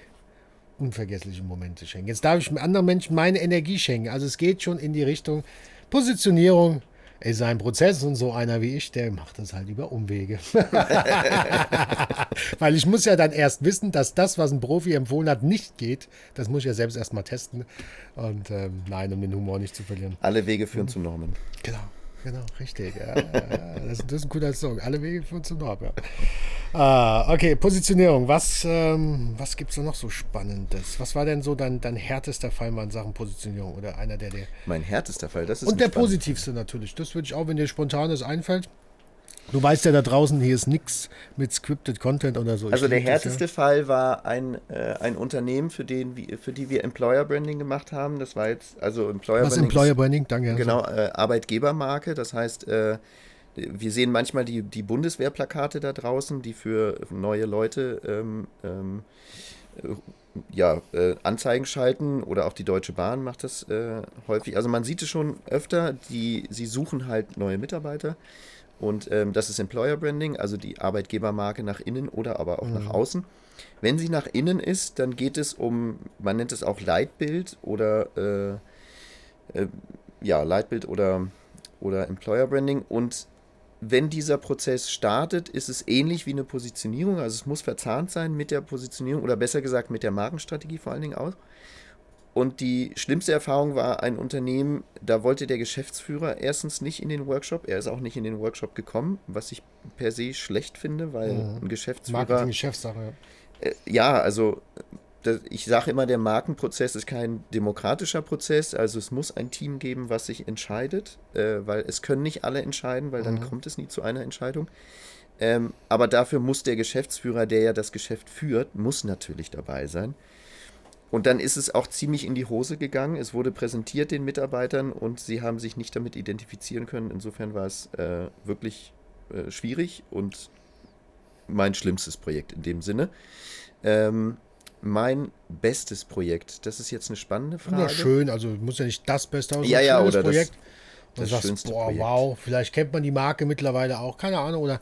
unvergessliche Momente schenken. Jetzt darf ich anderen Menschen meine Energie schenken. Also es geht schon in die Richtung Positionierung ist ein Prozess und so einer wie ich, der macht das halt über Umwege. Weil ich muss ja dann erst wissen, dass das, was ein Profi empfohlen hat, nicht geht. Das muss ich ja selbst erst mal testen. Und ähm, nein, um den Humor nicht zu verlieren. Alle Wege führen mhm. zu Norman. Genau. Genau, richtig. Ja, das, das, ist ein guter Song. Alle Wege führen zum Nord. Ja. Ah, okay, Positionierung. Was, ähm, was gibt es da noch so Spannendes? Was war denn so dein, dein härtester Fall mal in Sachen Positionierung? Oder einer der, der. Mein härtester Fall, das ist. Und der spannend. positivste natürlich. Das würde ich auch, wenn dir spontanes einfällt. Du weißt ja da draußen, hier ist nichts mit scripted Content oder so. Also der härteste ja. Fall war ein, äh, ein Unternehmen, für, den, für die wir Employer Branding gemacht haben. Das war jetzt, also Employer Was Branding. Was Employer Branding? Danke. Genau, äh, Arbeitgebermarke. Das heißt, äh, wir sehen manchmal die, die Bundeswehrplakate da draußen, die für neue Leute ähm, ähm, äh, ja, äh, Anzeigen schalten oder auch die Deutsche Bahn macht das äh, häufig. Also man sieht es schon öfter, die, sie suchen halt neue Mitarbeiter. Und ähm, das ist Employer Branding, also die Arbeitgebermarke nach innen oder aber auch mhm. nach außen. Wenn sie nach innen ist, dann geht es um, man nennt es auch Leitbild oder äh, äh, ja, Leitbild oder, oder Employer Branding. Und wenn dieser Prozess startet, ist es ähnlich wie eine Positionierung. Also es muss verzahnt sein mit der Positionierung oder besser gesagt mit der Markenstrategie vor allen Dingen auch. Und die schlimmste Erfahrung war ein Unternehmen, da wollte der Geschäftsführer erstens nicht in den Workshop, er ist auch nicht in den Workshop gekommen, was ich per se schlecht finde, weil mhm. ein Geschäftsführer. Marketing, Geschäftssache. Äh, ja, also ich sage immer, der Markenprozess ist kein demokratischer Prozess, also es muss ein Team geben, was sich entscheidet, äh, weil es können nicht alle entscheiden, weil mhm. dann kommt es nie zu einer Entscheidung. Ähm, aber dafür muss der Geschäftsführer, der ja das Geschäft führt, muss natürlich dabei sein. Und dann ist es auch ziemlich in die Hose gegangen. Es wurde präsentiert den Mitarbeitern und sie haben sich nicht damit identifizieren können. Insofern war es äh, wirklich äh, schwierig und mein schlimmstes Projekt in dem Sinne. Ähm, mein bestes Projekt, das ist jetzt eine spannende Frage. Ja, schön, also muss ja nicht das Beste aussehen. Ja, ja, oder Projekt. Das, das sagst, schönste boah, Projekt. wow, vielleicht kennt man die Marke mittlerweile auch, keine Ahnung, oder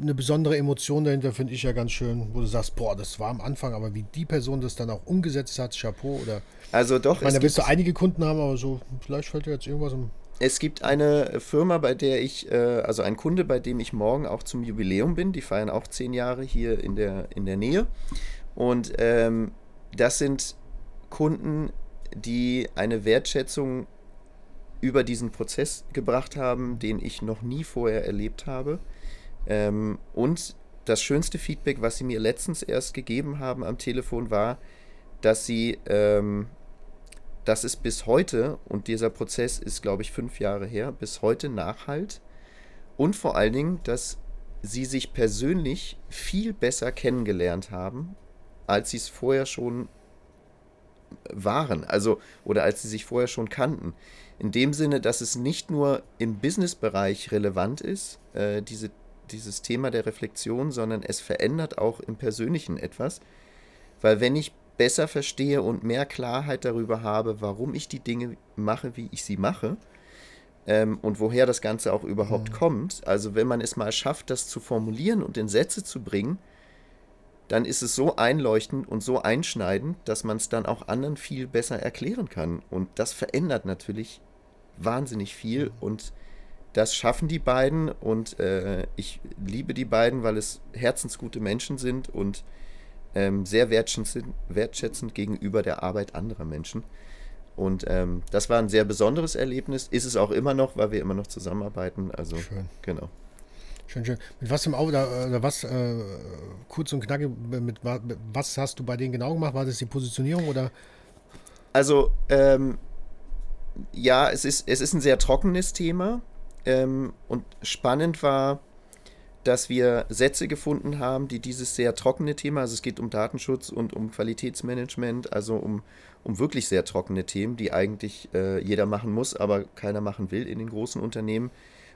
eine besondere Emotion dahinter finde ich ja ganz schön, wo du sagst, boah, das war am Anfang, aber wie die Person das dann auch umgesetzt hat, Chapeau oder. Also doch. Ich meine, da wirst du einige Kunden haben, aber so, vielleicht fällt dir jetzt irgendwas um. Es gibt eine Firma, bei der ich, äh, also ein Kunde, bei dem ich morgen auch zum Jubiläum bin. Die feiern auch zehn Jahre hier in der, in der Nähe. Und ähm, das sind Kunden, die eine Wertschätzung über diesen Prozess gebracht haben, den ich noch nie vorher erlebt habe. Ähm, und das schönste Feedback, was sie mir letztens erst gegeben haben am Telefon, war, dass sie, ähm, dass es bis heute, und dieser Prozess ist, glaube ich, fünf Jahre her, bis heute nachhalt. Und vor allen Dingen, dass sie sich persönlich viel besser kennengelernt haben, als sie es vorher schon waren, also oder als sie sich vorher schon kannten. In dem Sinne, dass es nicht nur im Businessbereich relevant ist, äh, diese, dieses Thema der Reflexion, sondern es verändert auch im Persönlichen etwas. Weil wenn ich besser verstehe und mehr Klarheit darüber habe, warum ich die Dinge mache, wie ich sie mache, ähm, und woher das Ganze auch überhaupt mhm. kommt, also wenn man es mal schafft, das zu formulieren und in Sätze zu bringen, dann ist es so einleuchtend und so einschneidend, dass man es dann auch anderen viel besser erklären kann. Und das verändert natürlich wahnsinnig viel und das schaffen die beiden und äh, ich liebe die beiden, weil es herzensgute Menschen sind und ähm, sehr wertschätzend, wertschätzend, gegenüber der Arbeit anderer Menschen. Und ähm, das war ein sehr besonderes Erlebnis, ist es auch immer noch, weil wir immer noch zusammenarbeiten. Also schön. genau. Schön, schön. Mit was im Auge, oder, was, äh, kurz und knackig, mit, mit, was hast du bei denen genau gemacht? War das die Positionierung oder? Also, ähm, ja, es ist, es ist ein sehr trockenes Thema. Ähm, und spannend war, dass wir Sätze gefunden haben, die dieses sehr trockene Thema, also es geht um Datenschutz und um Qualitätsmanagement, also um, um wirklich sehr trockene Themen, die eigentlich äh, jeder machen muss, aber keiner machen will in den großen Unternehmen.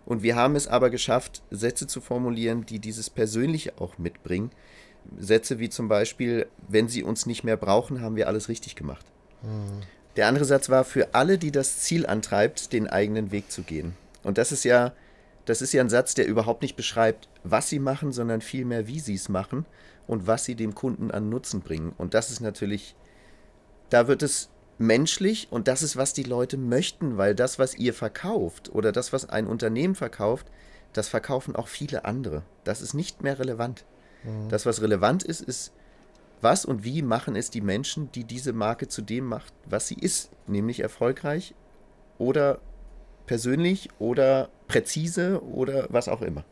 Und wir haben es aber geschafft, Sätze zu formulieren, die dieses Persönliche auch mitbringen. Sätze wie zum Beispiel, wenn Sie uns nicht mehr brauchen, haben wir alles richtig gemacht. Mhm. Der andere Satz war für alle, die das Ziel antreibt, den eigenen Weg zu gehen. Und das ist ja, das ist ja ein Satz, der überhaupt nicht beschreibt, was sie machen, sondern vielmehr, wie sie es machen und was sie dem Kunden an Nutzen bringen. Und das ist natürlich, da wird es menschlich und das ist, was die Leute möchten, weil das, was ihr verkauft oder das, was ein Unternehmen verkauft, das verkaufen auch viele andere. Das ist nicht mehr relevant. Mhm. Das, was relevant ist, ist, was und wie machen es die Menschen, die diese Marke zu dem macht, was sie ist, nämlich erfolgreich oder persönlich oder präzise oder was auch immer.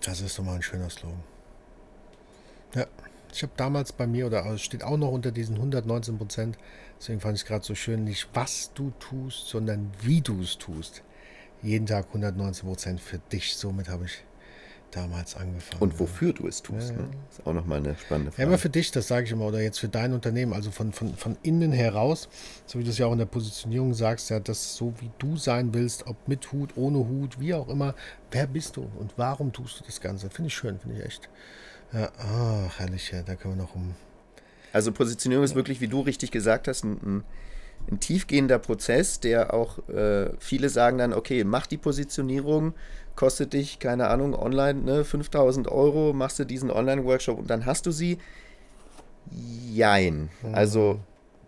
Das ist doch mal ein schöner Slogan. Ja, ich habe damals bei mir, oder es steht auch noch unter diesen 119 Prozent, deswegen fand ich es gerade so schön, nicht was du tust, sondern wie du es tust. Jeden Tag 119 Prozent für dich. Somit habe ich damals angefangen. Und wofür du es tust, ja, ne? ist auch nochmal eine spannende Frage. Ja, immer für dich, das sage ich immer, oder jetzt für dein Unternehmen, also von, von, von innen heraus, so wie du es ja auch in der Positionierung sagst, ja, das so wie du sein willst, ob mit Hut, ohne Hut, wie auch immer, wer bist du und warum tust du das Ganze? Finde ich schön, finde ich echt. Ja, ach, herrlich, ja, da können wir noch um. Also Positionierung ist wirklich, wie du richtig gesagt hast, ein, ein ein tiefgehender Prozess, der auch äh, viele sagen dann, okay, mach die Positionierung kostet dich, keine Ahnung, online ne, 5000 Euro, machst du diesen Online-Workshop und dann hast du sie. Jein. Mhm. Also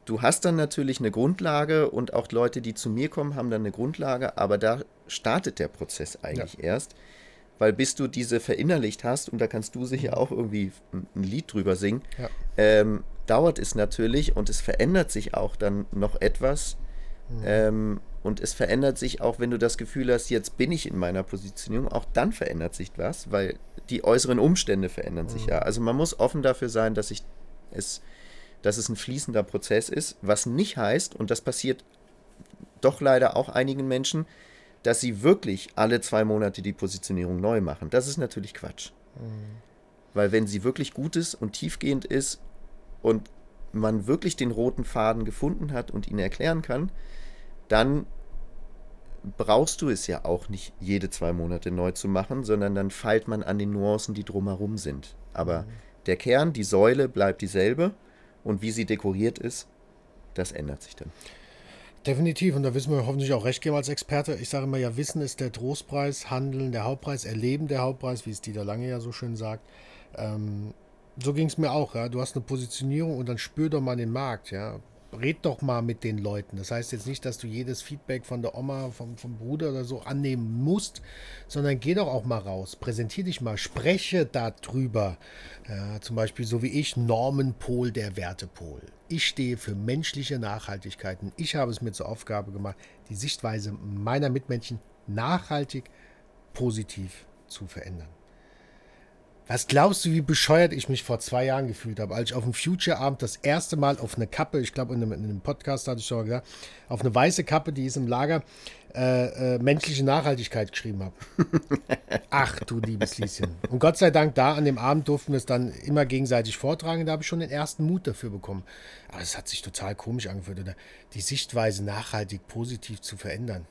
du hast dann natürlich eine Grundlage und auch Leute, die zu mir kommen, haben dann eine Grundlage, aber da startet der Prozess eigentlich ja. erst. Weil bis du diese verinnerlicht hast, und da kannst du sicher auch irgendwie ein Lied drüber singen, ja. ähm, dauert es natürlich und es verändert sich auch dann noch etwas. Mhm. Ähm, und es verändert sich auch, wenn du das Gefühl hast, jetzt bin ich in meiner Positionierung, auch dann verändert sich was, weil die äußeren Umstände verändern sich mhm. ja. Also man muss offen dafür sein, dass ich es, dass es ein fließender Prozess ist, was nicht heißt, und das passiert doch leider auch einigen Menschen, dass sie wirklich alle zwei Monate die Positionierung neu machen. Das ist natürlich Quatsch. Mhm. Weil wenn sie wirklich gut ist und tiefgehend ist und man wirklich den roten Faden gefunden hat und ihn erklären kann, dann brauchst du es ja auch nicht jede zwei Monate neu zu machen, sondern dann feilt man an den Nuancen, die drumherum sind. Aber mhm. der Kern, die Säule bleibt dieselbe und wie sie dekoriert ist, das ändert sich dann. Definitiv, und da wissen wir hoffentlich auch recht geben als Experte. Ich sage immer ja, Wissen ist der Trostpreis, Handeln der Hauptpreis, Erleben der Hauptpreis, wie es Dieter Lange ja so schön sagt. Ähm, so ging es mir auch, ja. Du hast eine Positionierung und dann spür doch mal den Markt, ja red doch mal mit den Leuten. Das heißt jetzt nicht, dass du jedes Feedback von der Oma, vom, vom Bruder oder so annehmen musst, sondern geh doch auch mal raus, präsentier dich mal, spreche darüber. Ja, zum Beispiel so wie ich, Norman Pohl, der Wertepol. Ich stehe für menschliche Nachhaltigkeiten. Ich habe es mir zur Aufgabe gemacht, die Sichtweise meiner Mitmenschen nachhaltig positiv zu verändern. Was glaubst du, wie bescheuert ich mich vor zwei Jahren gefühlt habe, als ich auf dem Future-Abend das erste Mal auf eine Kappe, ich glaube in, in, einem Podcast hatte ich schon mal gesagt, auf eine weiße Kappe, die ist im Lager, äh, äh, menschliche Nachhaltigkeit geschrieben habe. Ach du liebes Lieschen. Und Gott sei Dank, da an dem Abend durften wir es dann immer gegenseitig vortragen, da habe ich schon den ersten Mut dafür bekommen. Aber es hat sich total komisch angefühlt, oder? Die Sichtweise nachhaltig positiv zu verändern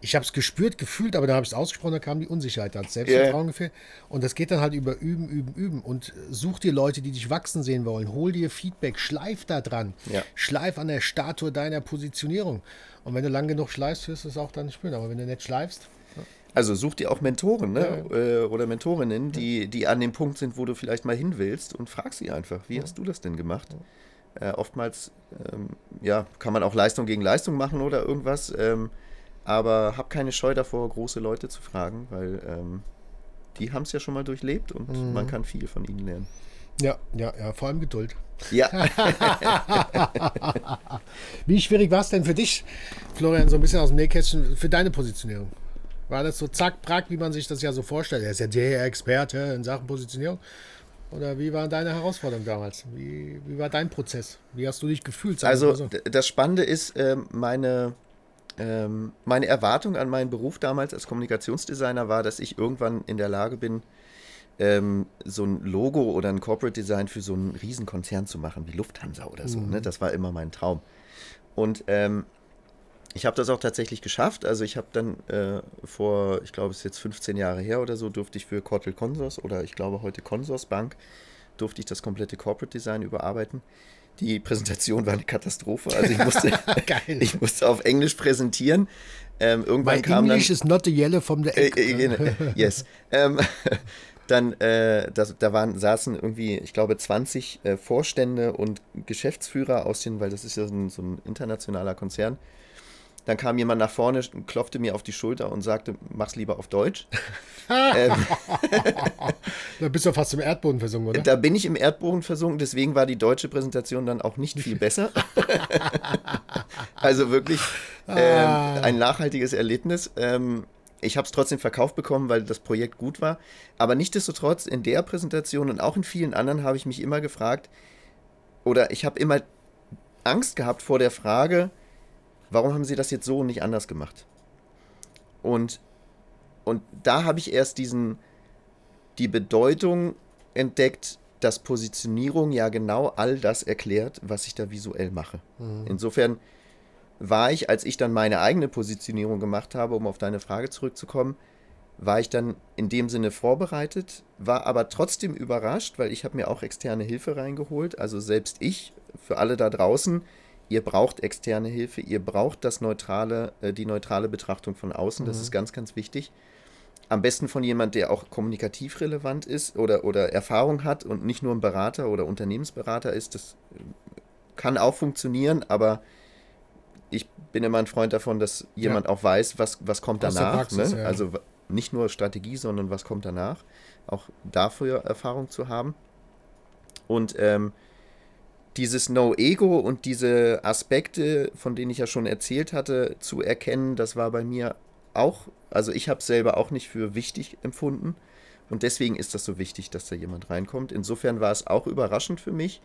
ich habe es gespürt, gefühlt, aber dann habe ich es ausgesprochen, da kam die Unsicherheit, da hat Selbstvertrauen yeah. gefehlt. Und das geht dann halt über Üben, Üben, Üben. Und such dir Leute, die dich wachsen sehen wollen. Hol dir Feedback, schleif da dran. Ja. Schleif an der Statue deiner Positionierung. Und wenn du lang genug schleifst, wirst du es auch dann spüren. Aber wenn du nicht schleifst. Also such dir auch Mentoren ne? Ja. Äh, oder Mentorinnen, die, die an dem Punkt sind, wo du vielleicht mal hin willst und frag sie einfach, wie hast du das denn gemacht? Äh, oftmals ähm, ja, kann man auch Leistung gegen Leistung machen oder irgendwas. Ähm, aber hab keine Scheu davor, große Leute zu fragen, weil ähm, die haben es ja schon mal durchlebt und mhm. man kann viel von ihnen lernen. Ja, ja, ja, vor allem Geduld. Ja. Wie schwierig war es denn für dich, Florian, so ein bisschen aus dem Nähkästchen, für deine Positionierung? War das so zack, prack, wie man sich das ja so vorstellt? Er ist ja der Experte in Sachen Positionierung. Oder wie war deine Herausforderung damals? Wie, wie war dein Prozess? Wie hast du dich gefühlt? Also, so? das Spannende ist, ähm, meine ähm, meine Erwartung an meinen Beruf damals als Kommunikationsdesigner war, dass ich irgendwann in der Lage bin, ähm, so ein Logo oder ein Corporate Design für so einen Riesenkonzern zu machen, wie Lufthansa oder so. Ne? Mhm. Ne? Das war immer mein Traum. Und ähm, ich habe das auch tatsächlich geschafft. Also ich habe dann äh, vor, ich glaube es ist jetzt 15 Jahre her oder so, durfte ich für Cortel Consors oder ich glaube heute Consors Bank, durfte ich das komplette Corporate Design überarbeiten. Die Präsentation war eine Katastrophe. Also ich musste, ich musste auf Englisch präsentieren. Ähm, irgendwann My kam English dann, is not the yellow from the egg. Äh, äh, yes. ähm, dann, äh, das, da waren, saßen irgendwie, ich glaube, 20 äh, Vorstände und Geschäftsführer aus den, weil das ist ja so ein, so ein internationaler Konzern, dann kam jemand nach vorne, klopfte mir auf die Schulter und sagte, mach's lieber auf Deutsch. ähm, da bist du fast im Erdboden versunken, oder? Da bin ich im Erdboden versunken, deswegen war die deutsche Präsentation dann auch nicht viel besser. also wirklich ähm, ah. ein nachhaltiges Erlebnis. Ähm, ich habe es trotzdem verkauft bekommen, weil das Projekt gut war. Aber nichtsdestotrotz, in der Präsentation und auch in vielen anderen habe ich mich immer gefragt, oder ich habe immer Angst gehabt vor der Frage, warum haben sie das jetzt so und nicht anders gemacht? Und, und da habe ich erst diesen, die Bedeutung entdeckt, dass Positionierung ja genau all das erklärt, was ich da visuell mache. Mhm. Insofern war ich, als ich dann meine eigene Positionierung gemacht habe, um auf deine Frage zurückzukommen, war ich dann in dem Sinne vorbereitet, war aber trotzdem überrascht, weil ich habe mir auch externe Hilfe reingeholt. Also selbst ich, für alle da draußen, ihr braucht externe Hilfe, ihr braucht das neutrale, äh, die neutrale Betrachtung von außen. Das mhm. ist ganz, ganz wichtig. Am besten von jemand, der auch kommunikativ relevant ist oder, oder Erfahrung hat und nicht nur ein Berater oder Unternehmensberater ist. Das äh, kann auch funktionieren, aber ich bin immer ein Freund davon, dass jemand ja. auch weiß, was, was kommt danach. Praxis, ne? ja. Also nicht nur Strategie, sondern was kommt danach. Auch dafür Erfahrung zu haben. Und ähm, dieses No-Ego und diese Aspekte, von denen ich ja schon erzählt hatte, zu erkennen, das war bei mir auch, also ich habe es selber auch nicht für wichtig empfunden. Und deswegen ist das so wichtig, dass da jemand reinkommt. Insofern war es auch überraschend für mich.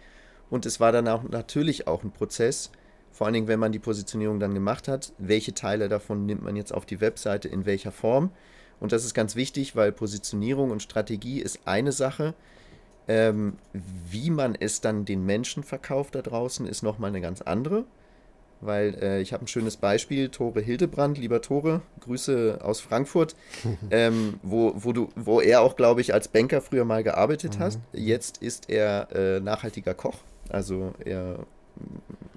Und es war dann auch natürlich auch ein Prozess, vor allen Dingen, wenn man die Positionierung dann gemacht hat, welche Teile davon nimmt man jetzt auf die Webseite, in welcher Form. Und das ist ganz wichtig, weil Positionierung und Strategie ist eine Sache. Ähm, wie man es dann den Menschen verkauft da draußen, ist nochmal eine ganz andere. Weil äh, ich habe ein schönes Beispiel, Tore Hildebrand, lieber Tore, Grüße aus Frankfurt, ähm, wo, wo, du, wo er auch, glaube ich, als Banker früher mal gearbeitet mhm. hat. Jetzt ist er äh, nachhaltiger Koch. Also er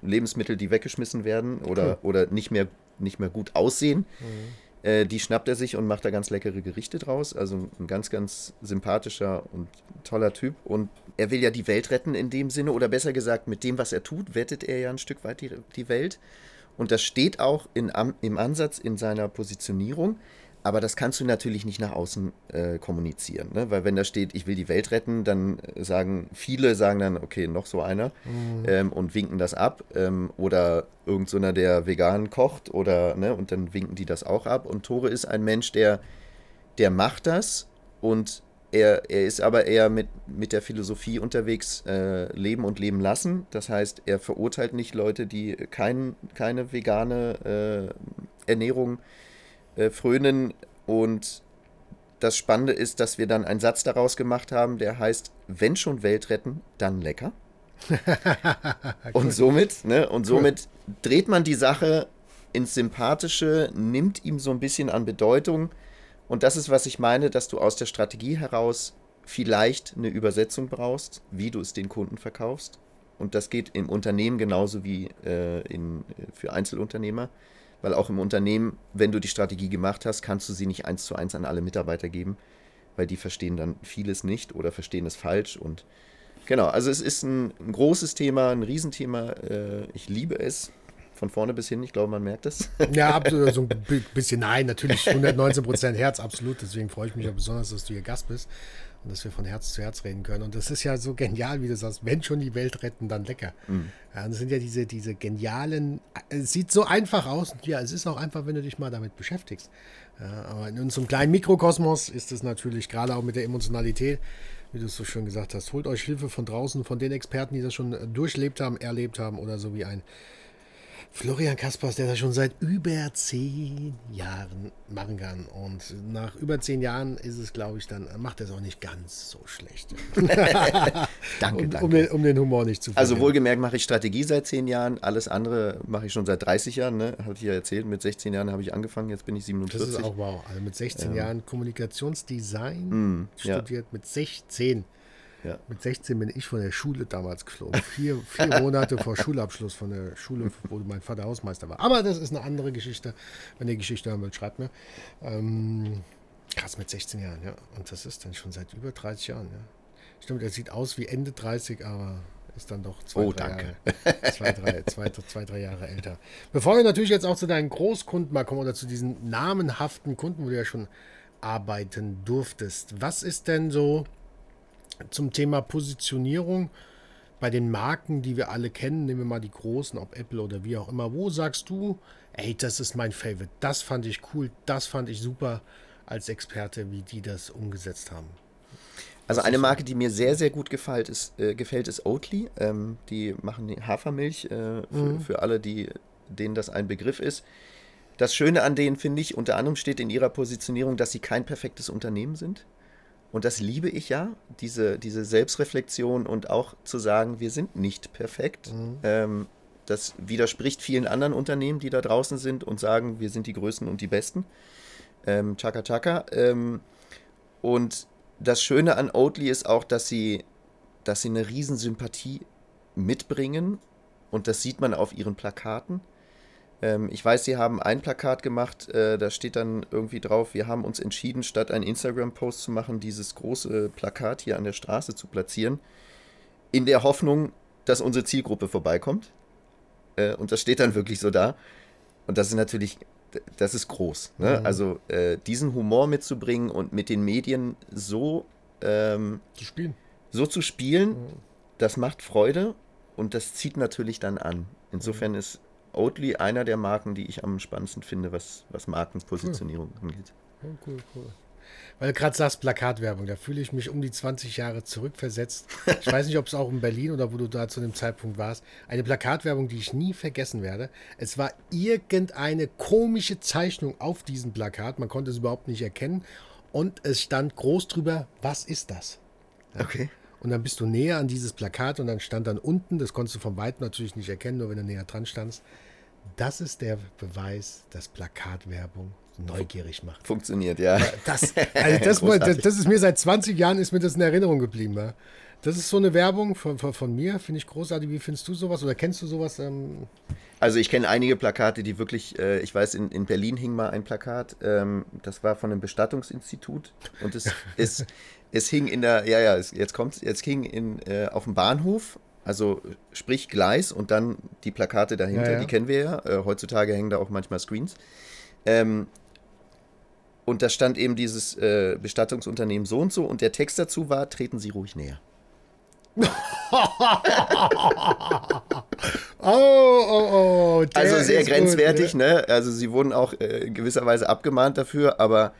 Lebensmittel, die weggeschmissen werden oder, cool. oder nicht, mehr, nicht mehr gut aussehen. Mhm Äh, die schnappt er sich und macht da ganz leckere Gerichte draus. Also ein ganz, ganz sympathischer und toller Typ. Und er will ja die Welt retten in dem Sinne, oder besser gesagt, mit dem, was er tut, wettet er ja ein Stück weit die, die Welt. Und das steht auch in, im Ansatz in seiner Positionierung. Aber das kannst du natürlich nicht nach außen äh, kommunizieren, ne? weil wenn da steht, ich will die Welt retten, dann sagen viele sagen dann, okay, noch so einer mhm. ähm, und winken das ab. Ähm, oder irgend so der vegan kocht oder ne, und dann winken die das auch ab. Und Tore ist ein Mensch, der, der macht das und er, er ist aber eher mit, mit der Philosophie unterwegs, äh, leben und leben lassen. Das heißt, er verurteilt nicht Leute, die kein, keine vegane äh, Ernährung äh, frönen. Und das Spannende ist, dass wir dann einen Satz daraus gemacht haben, der heißt, wenn schon Welt retten, dann lecker. und somit, ne, und somit cool. dreht man die Sache ins Sympathische, nimmt ihm so ein bisschen an Bedeutung. Und das ist, was ich meine, dass du aus der Strategie heraus vielleicht eine Übersetzung brauchst, wie du es den Kunden verkaufst. Und das geht im Unternehmen genauso wie äh, in, für Einzelunternehmer. Weil auch im Unternehmen, wenn du die Strategie gemacht hast, kannst du sie nicht eins zu eins an alle Mitarbeiter geben, weil die verstehen dann vieles nicht oder verstehen es falsch. Und genau, also es ist ein, ein großes Thema, ein Riesenthema. Äh, ich liebe es. Von vorne bis hin, ich glaube, man merkt es. Ja, absolut, so ein bisschen, nein, natürlich 119 Prozent Herz, absolut. Deswegen freue ich mich ja besonders, dass du hier Gast bist und dass wir von Herz zu Herz reden können. Und das ist ja so genial, wie du sagst, wenn schon die Welt retten, dann lecker. Mhm. Ja, das sind ja diese, diese genialen, es sieht so einfach aus. Ja, es ist auch einfach, wenn du dich mal damit beschäftigst. Ja, aber in unserem kleinen Mikrokosmos ist es natürlich gerade auch mit der Emotionalität, wie du es so schön gesagt hast, holt euch Hilfe von draußen, von den Experten, die das schon durchlebt haben, erlebt haben oder so wie ein Florian Kaspers, der das schon seit über zehn Jahren machen kann. Und nach über zehn Jahren ist es, glaube ich, dann macht er es auch nicht ganz so schlecht. danke, um, danke. Um den, um den, Humor nicht zu verlieren. Also wohlgemerkt mache ich Strategie seit zehn Jahren. Alles andere mache ich schon seit 30 Jahren. Ne? Habe ich ja erzählt. Mit 16 Jahren habe ich angefangen. Jetzt bin ich 47. Das ist auch wow. Also mit 16 ähm. Jahren Kommunikationsdesign mm, studiert. Ja. Mit 16. Ja. Mit 16 bin ich von der Schule damals geflogen. Vier, vier Monate vor Schulabschluss von der Schule, wo mein Vater Hausmeister war. Aber das ist eine andere Geschichte. Wenn ihr Geschichte hören wollt, schreibt mir. Ähm, krass, mit 16 Jahren, ja. Und das ist dann schon seit über 30 Jahren, ja. Stimmt, er sieht aus wie Ende 30, aber ist dann doch zwei, oh, drei, danke. Jahre, zwei, drei, zwei, zwei, drei Jahre älter. Bevor wir natürlich jetzt auch zu deinen Großkunden mal kommen oder zu diesen namenhaften Kunden, wo du ja schon arbeiten durftest. Was ist denn so zum Thema Positionierung bei den Marken, die wir alle kennen, nehmen wir mal die großen, ob Apple oder wie auch immer, wo sagst du, ey, das ist mein Favorite, das fand ich cool, das fand ich super als Experte, wie die das umgesetzt haben? Also eine Marke, die mir sehr, sehr gut gefällt, ist, äh, gefällt, ist Oatly. Ähm, die machen Hafermilch äh, für, mhm. für, alle, die, denen das ein Begriff ist. Das Schöne an denen, finde ich, unter anderem steht in ihrer Positionierung, dass sie kein perfektes Unternehmen sind. Und das liebe ich ja, diese, diese Selbstreflexion und auch zu sagen, wir sind nicht perfekt. Mhm. Ähm, das widerspricht vielen anderen Unternehmen, die da draußen sind und sagen, wir sind die Größten und die Besten. Ähm, chaka Chaka. Ähm, und das Schöne an Oatly ist auch, dass sie, dass sie eine Riesensympathie mitbringen. Und das sieht man auf ihren Plakaten. Ähm, ich weiß, sie haben ein Plakat gemacht, äh, da steht dann irgendwie drauf, wir haben uns entschieden, statt einen Instagram-Post zu machen, dieses große Plakat hier an der Straße zu platzieren, in der Hoffnung, dass unsere Zielgruppe vorbeikommt. Äh, und das steht dann wirklich so da. Und das ist natürlich, das ist groß. Ne? Mhm. Also äh, diesen Humor mitzubringen und mit den Medien so ähm, zu spielen. So zu spielen, mhm. das macht Freude und das zieht natürlich dann an. Insofern mhm. ist Oatly einer der Marken, die ich am spannendsten finde, was, was Markenpositionierung cool. angeht. Oh, cool, cool. Weil du gerade sagst, Plakatwerbung, da fühle ich mich um die 20 Jahre zurückversetzt. Ich weiß nicht, ob es auch in Berlin oder wo du da zu dem Zeitpunkt warst. Eine Plakatwerbung, die ich nie vergessen werde. Es war irgendeine komische Zeichnung auf diesem Plakat. Man konnte es überhaupt nicht erkennen. Und es stand groß drüber, was ist das? Okay. Und dann bist du näher an dieses Plakat und dann stand dann unten, das konntest du vom Weitem natürlich nicht erkennen, nur wenn du näher dran standst, das ist der Beweis, dass Plakatwerbung neugierig macht. Funktioniert, ja. Das, also das, das, das, ist mir seit 20 Jahren ist mir das in Erinnerung geblieben. Ja. Das ist so eine Werbung von, von, von mir, finde ich großartig. Wie findest du sowas oder kennst du sowas? Ähm? Also ich kenne einige Plakate, die wirklich, äh, ich weiß, in, in Berlin hing mal ein Plakat, ähm, das war von einem Bestattungsinstitut und es, es, es hing in der, ja, ja, es, jetzt kommt jetzt hing in, äh, auf dem Bahnhof, also sprich Gleis und dann die Plakate dahinter, ja, ja. die kennen wir ja. Äh, heutzutage hängen da auch manchmal Screens. Ähm, und da stand eben dieses äh, Bestattungsunternehmen so und so und der Text dazu war, treten Sie ruhig näher. oh, oh, oh. Also sehr grenzwertig, gut, ne? Also sie wurden auch äh, in gewisser Weise abgemahnt dafür, aber,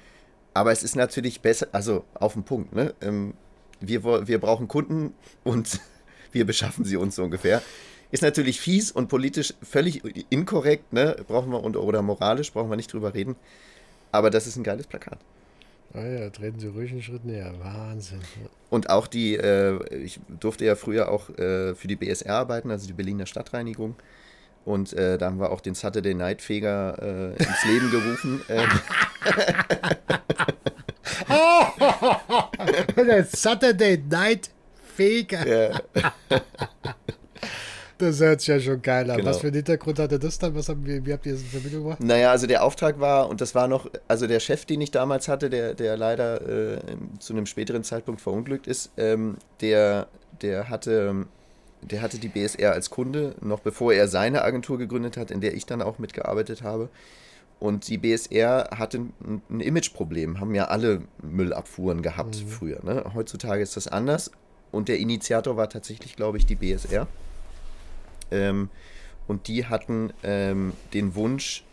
aber es ist natürlich besser, also auf den Punkt, ne? Ähm, wir, wir brauchen Kunden und wir beschaffen sie uns so ungefähr. Ist natürlich fies und politisch völlig inkorrekt, ne? Brauchen wir und, oder moralisch brauchen wir nicht drüber reden. Aber das ist ein geiles Plakat. Ah ja, treten Sie ruhig einen Schritt näher. Wahnsinn. Und auch die, äh, ich durfte ja früher auch äh, für die BSR arbeiten, also die Berliner Stadtreinigung. Und äh, da haben wir auch den Saturday Night Feger äh, ins Leben gerufen. Der Saturday Night Feger. Ja. Das hört sich ja schon geil an. Genau. Was für einen Hintergrund hatte das dann? Was haben, wie, wie habt ihr das in Verbindung gemacht? Naja, also der Auftrag war, und das war noch, also der Chef, den ich damals hatte, der, der leider äh, zu einem späteren Zeitpunkt verunglückt ist, ähm, der, der hatte. Der hatte die BSR als Kunde, noch bevor er seine Agentur gegründet hat, in der ich dann auch mitgearbeitet habe. Und die BSR hatte ein, ein Imageproblem, haben ja alle Müllabfuhren gehabt mhm. früher. Ne? Heutzutage ist das anders. Und der Initiator war tatsächlich, glaube ich, die BSR. Ähm, und die hatten ähm, den Wunsch,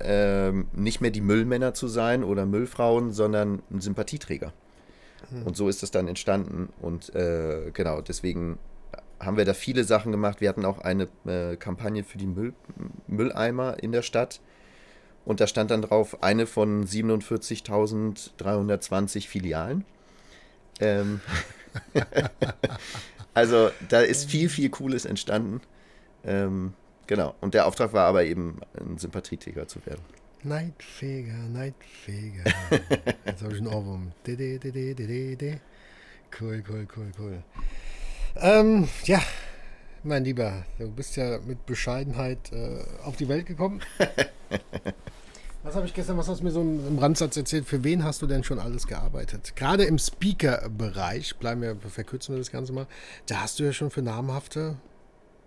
ähm, nicht mehr die Müllmänner zu sein oder Müllfrauen, sondern ein Sympathieträger. Hm. Und so ist das dann entstanden. Und äh, genau, deswegen haben wir da viele Sachen gemacht. Wir hatten auch eine äh, Kampagne für die Müll, Mülleimer in der Stadt. Und da stand dann drauf, eine von 47.320 Filialen. Ähm also da ist viel, viel Cooles entstanden. Ähm, genau. Und der Auftrag war aber eben, ein Sympathieträger zu werden. Neidfeger, Neidfeger. Jetzt habe ich einen Ohrwurm. Cool, cool, cool, cool. Ähm, ja, mein Lieber, du bist ja mit Bescheidenheit äh, auf die Welt gekommen. Was habe ich gestern, was hast du mir so im Randsatz erzählt? Für wen hast du denn schon alles gearbeitet? Gerade im Speaker-Bereich, bleiben wir, verkürzen wir das Ganze mal, da hast du ja schon für namhafte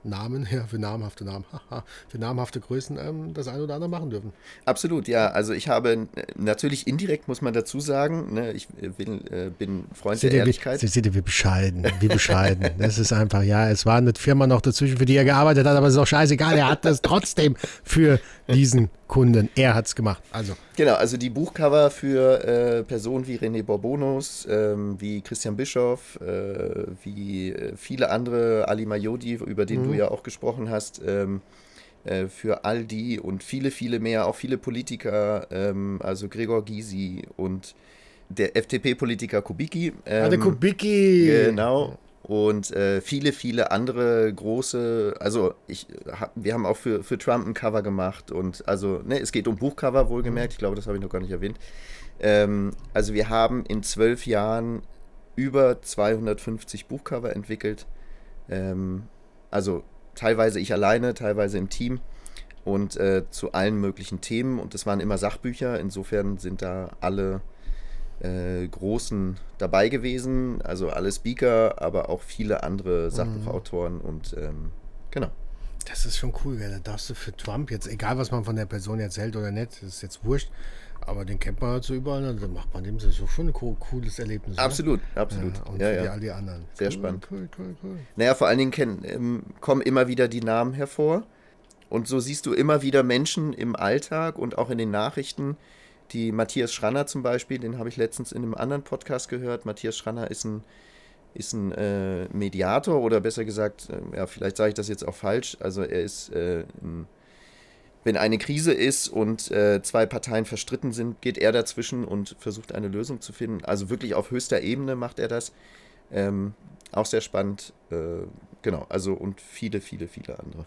Namen, ja, für namhafte Namen, für namhafte Größen ähm, das eine oder andere machen dürfen. Absolut, ja. Also ich habe natürlich indirekt, muss man dazu sagen, ne, ich will, äh, bin Freund seht der Ehrlichkeit. Wie, seht ihr, wie bescheiden, wie bescheiden. das ist einfach, ja, es war eine Firma noch dazwischen, für die er gearbeitet hat, aber es ist auch scheißegal, er hat das trotzdem für diesen Kunden. Er hat es gemacht. Also. Genau, also die Buchcover für äh, Personen wie René Bourbonos, ähm, wie Christian Bischoff, äh, wie äh, viele andere, Ali Mayodi, über den mhm. du ja auch gesprochen hast, ähm, äh, für all die und viele, viele mehr, auch viele Politiker, ähm, also Gregor Gysi und der FDP-Politiker Kubicki. Ähm, ah, der Kubicki! Genau und äh, viele, viele andere große, also ich, hab, wir haben auch für, für Trump ein Cover gemacht und also, ne, es geht um Buchcover wohlgemerkt, ich glaube, das habe ich noch gar nicht erwähnt. Ähm, also wir haben in zwölf Jahren über 250 Buchcover entwickelt, ähm, also teilweise ich alleine, teilweise im Team und äh, zu allen möglichen Themen. Und das waren immer Sachbücher, insofern sind da alle äh, Großen dabei gewesen. Also alle Speaker, aber auch viele andere Sachbuchautoren mhm. und ähm, genau. Das ist schon cool, gell? Da darfst du für Trump jetzt, egal was man von der Person erzählt oder nicht, das ist jetzt wurscht, aber den kennt man halt so überall, dann also macht man dem so schon ein cooles Erlebnis. Absolut, oder? absolut. Ja, und ja, ja. all die anderen. Sehr cool, spannend. Cool, cool, cool. Naja, vor allen Dingen kennen, ähm, kommen immer wieder die Namen hervor. Und so siehst du immer wieder Menschen im Alltag und auch in den Nachrichten, die Matthias Schranner zum Beispiel, den habe ich letztens in einem anderen Podcast gehört. Matthias Schranner ist ein, ist ein äh, Mediator oder besser gesagt, äh, ja, vielleicht sage ich das jetzt auch falsch. Also er ist, äh, ein, wenn eine Krise ist und äh, zwei Parteien verstritten sind, geht er dazwischen und versucht eine Lösung zu finden. Also wirklich auf höchster Ebene macht er das. Ähm, auch sehr spannend. Äh, genau, also und viele, viele, viele andere.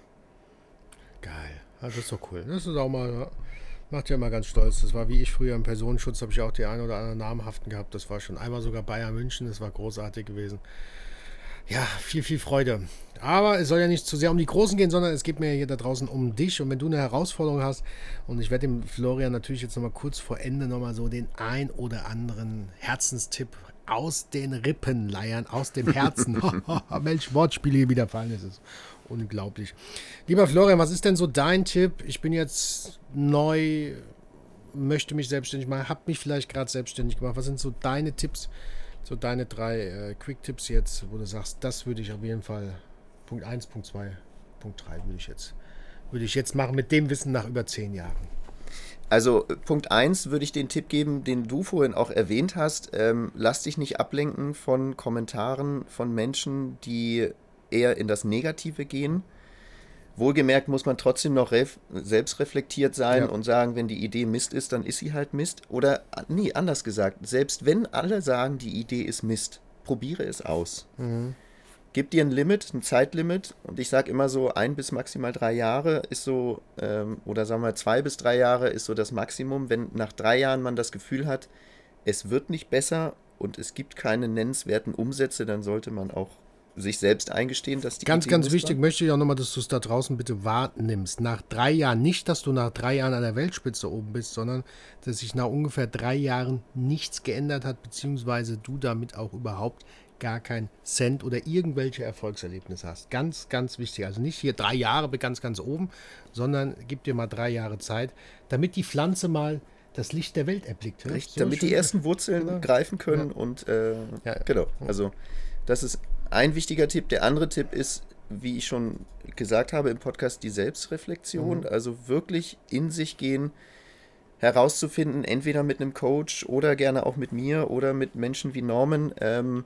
Geil. Das ist doch cool. Das ist auch mal Macht ja immer ganz stolz. Das war wie ich früher im Personenschutz, habe ich auch die ein oder anderen namhaften gehabt. Das war schon einmal sogar Bayern München, das war großartig gewesen. Ja, viel, viel Freude. Aber es soll ja nicht zu sehr um die Großen gehen, sondern es geht mir hier da draußen um dich. Und wenn du eine Herausforderung hast, und ich werde dem Florian natürlich jetzt nochmal kurz vor Ende nochmal so den ein oder anderen Herzenstipp aus den Rippen leiern, aus dem Herzen. Welch Wortspiele hier wieder fallen, ist unglaublich. Lieber Florian, was ist denn so dein Tipp? Ich bin jetzt neu, möchte mich selbstständig machen, habe mich vielleicht gerade selbstständig gemacht. Was sind so deine Tipps, so deine drei äh, Quick-Tipps jetzt, wo du sagst, das würde ich auf jeden Fall, Punkt 1, Punkt 2, Punkt 3 würde ich jetzt, würde ich jetzt machen mit dem Wissen nach über zehn Jahren. Also Punkt 1 würde ich den Tipp geben, den du vorhin auch erwähnt hast. Ähm, lass dich nicht ablenken von Kommentaren von Menschen, die eher in das Negative gehen. Wohlgemerkt muss man trotzdem noch selbst reflektiert sein ja. und sagen, wenn die Idee Mist ist, dann ist sie halt Mist. Oder nie, anders gesagt, selbst wenn alle sagen, die Idee ist Mist, probiere es aus. Mhm gib dir ein Limit, ein Zeitlimit. Und ich sage immer so, ein bis maximal drei Jahre ist so, ähm, oder sagen wir zwei bis drei Jahre ist so das Maximum. Wenn nach drei Jahren man das Gefühl hat, es wird nicht besser und es gibt keine nennenswerten Umsätze, dann sollte man auch sich selbst eingestehen, dass die. Ganz, Idee ganz wichtig, war. möchte ich auch nochmal, dass du es da draußen bitte wahrnimmst. Nach drei Jahren, nicht, dass du nach drei Jahren an der Weltspitze oben bist, sondern dass sich nach ungefähr drei Jahren nichts geändert hat, beziehungsweise du damit auch überhaupt gar kein Cent oder irgendwelche Erfolgserlebnisse hast. Ganz, ganz wichtig. Also nicht hier drei Jahre ganz, ganz oben, sondern gib dir mal drei Jahre Zeit, damit die Pflanze mal das Licht der Welt erblickt. Richtig, so damit die ersten Wurzeln ja. greifen können ja. und äh, ja, genau. Also das ist ein wichtiger Tipp. Der andere Tipp ist, wie ich schon gesagt habe im Podcast, die Selbstreflexion. Mhm. Also wirklich in sich gehen, herauszufinden, entweder mit einem Coach oder gerne auch mit mir oder mit Menschen wie Norman. Ähm,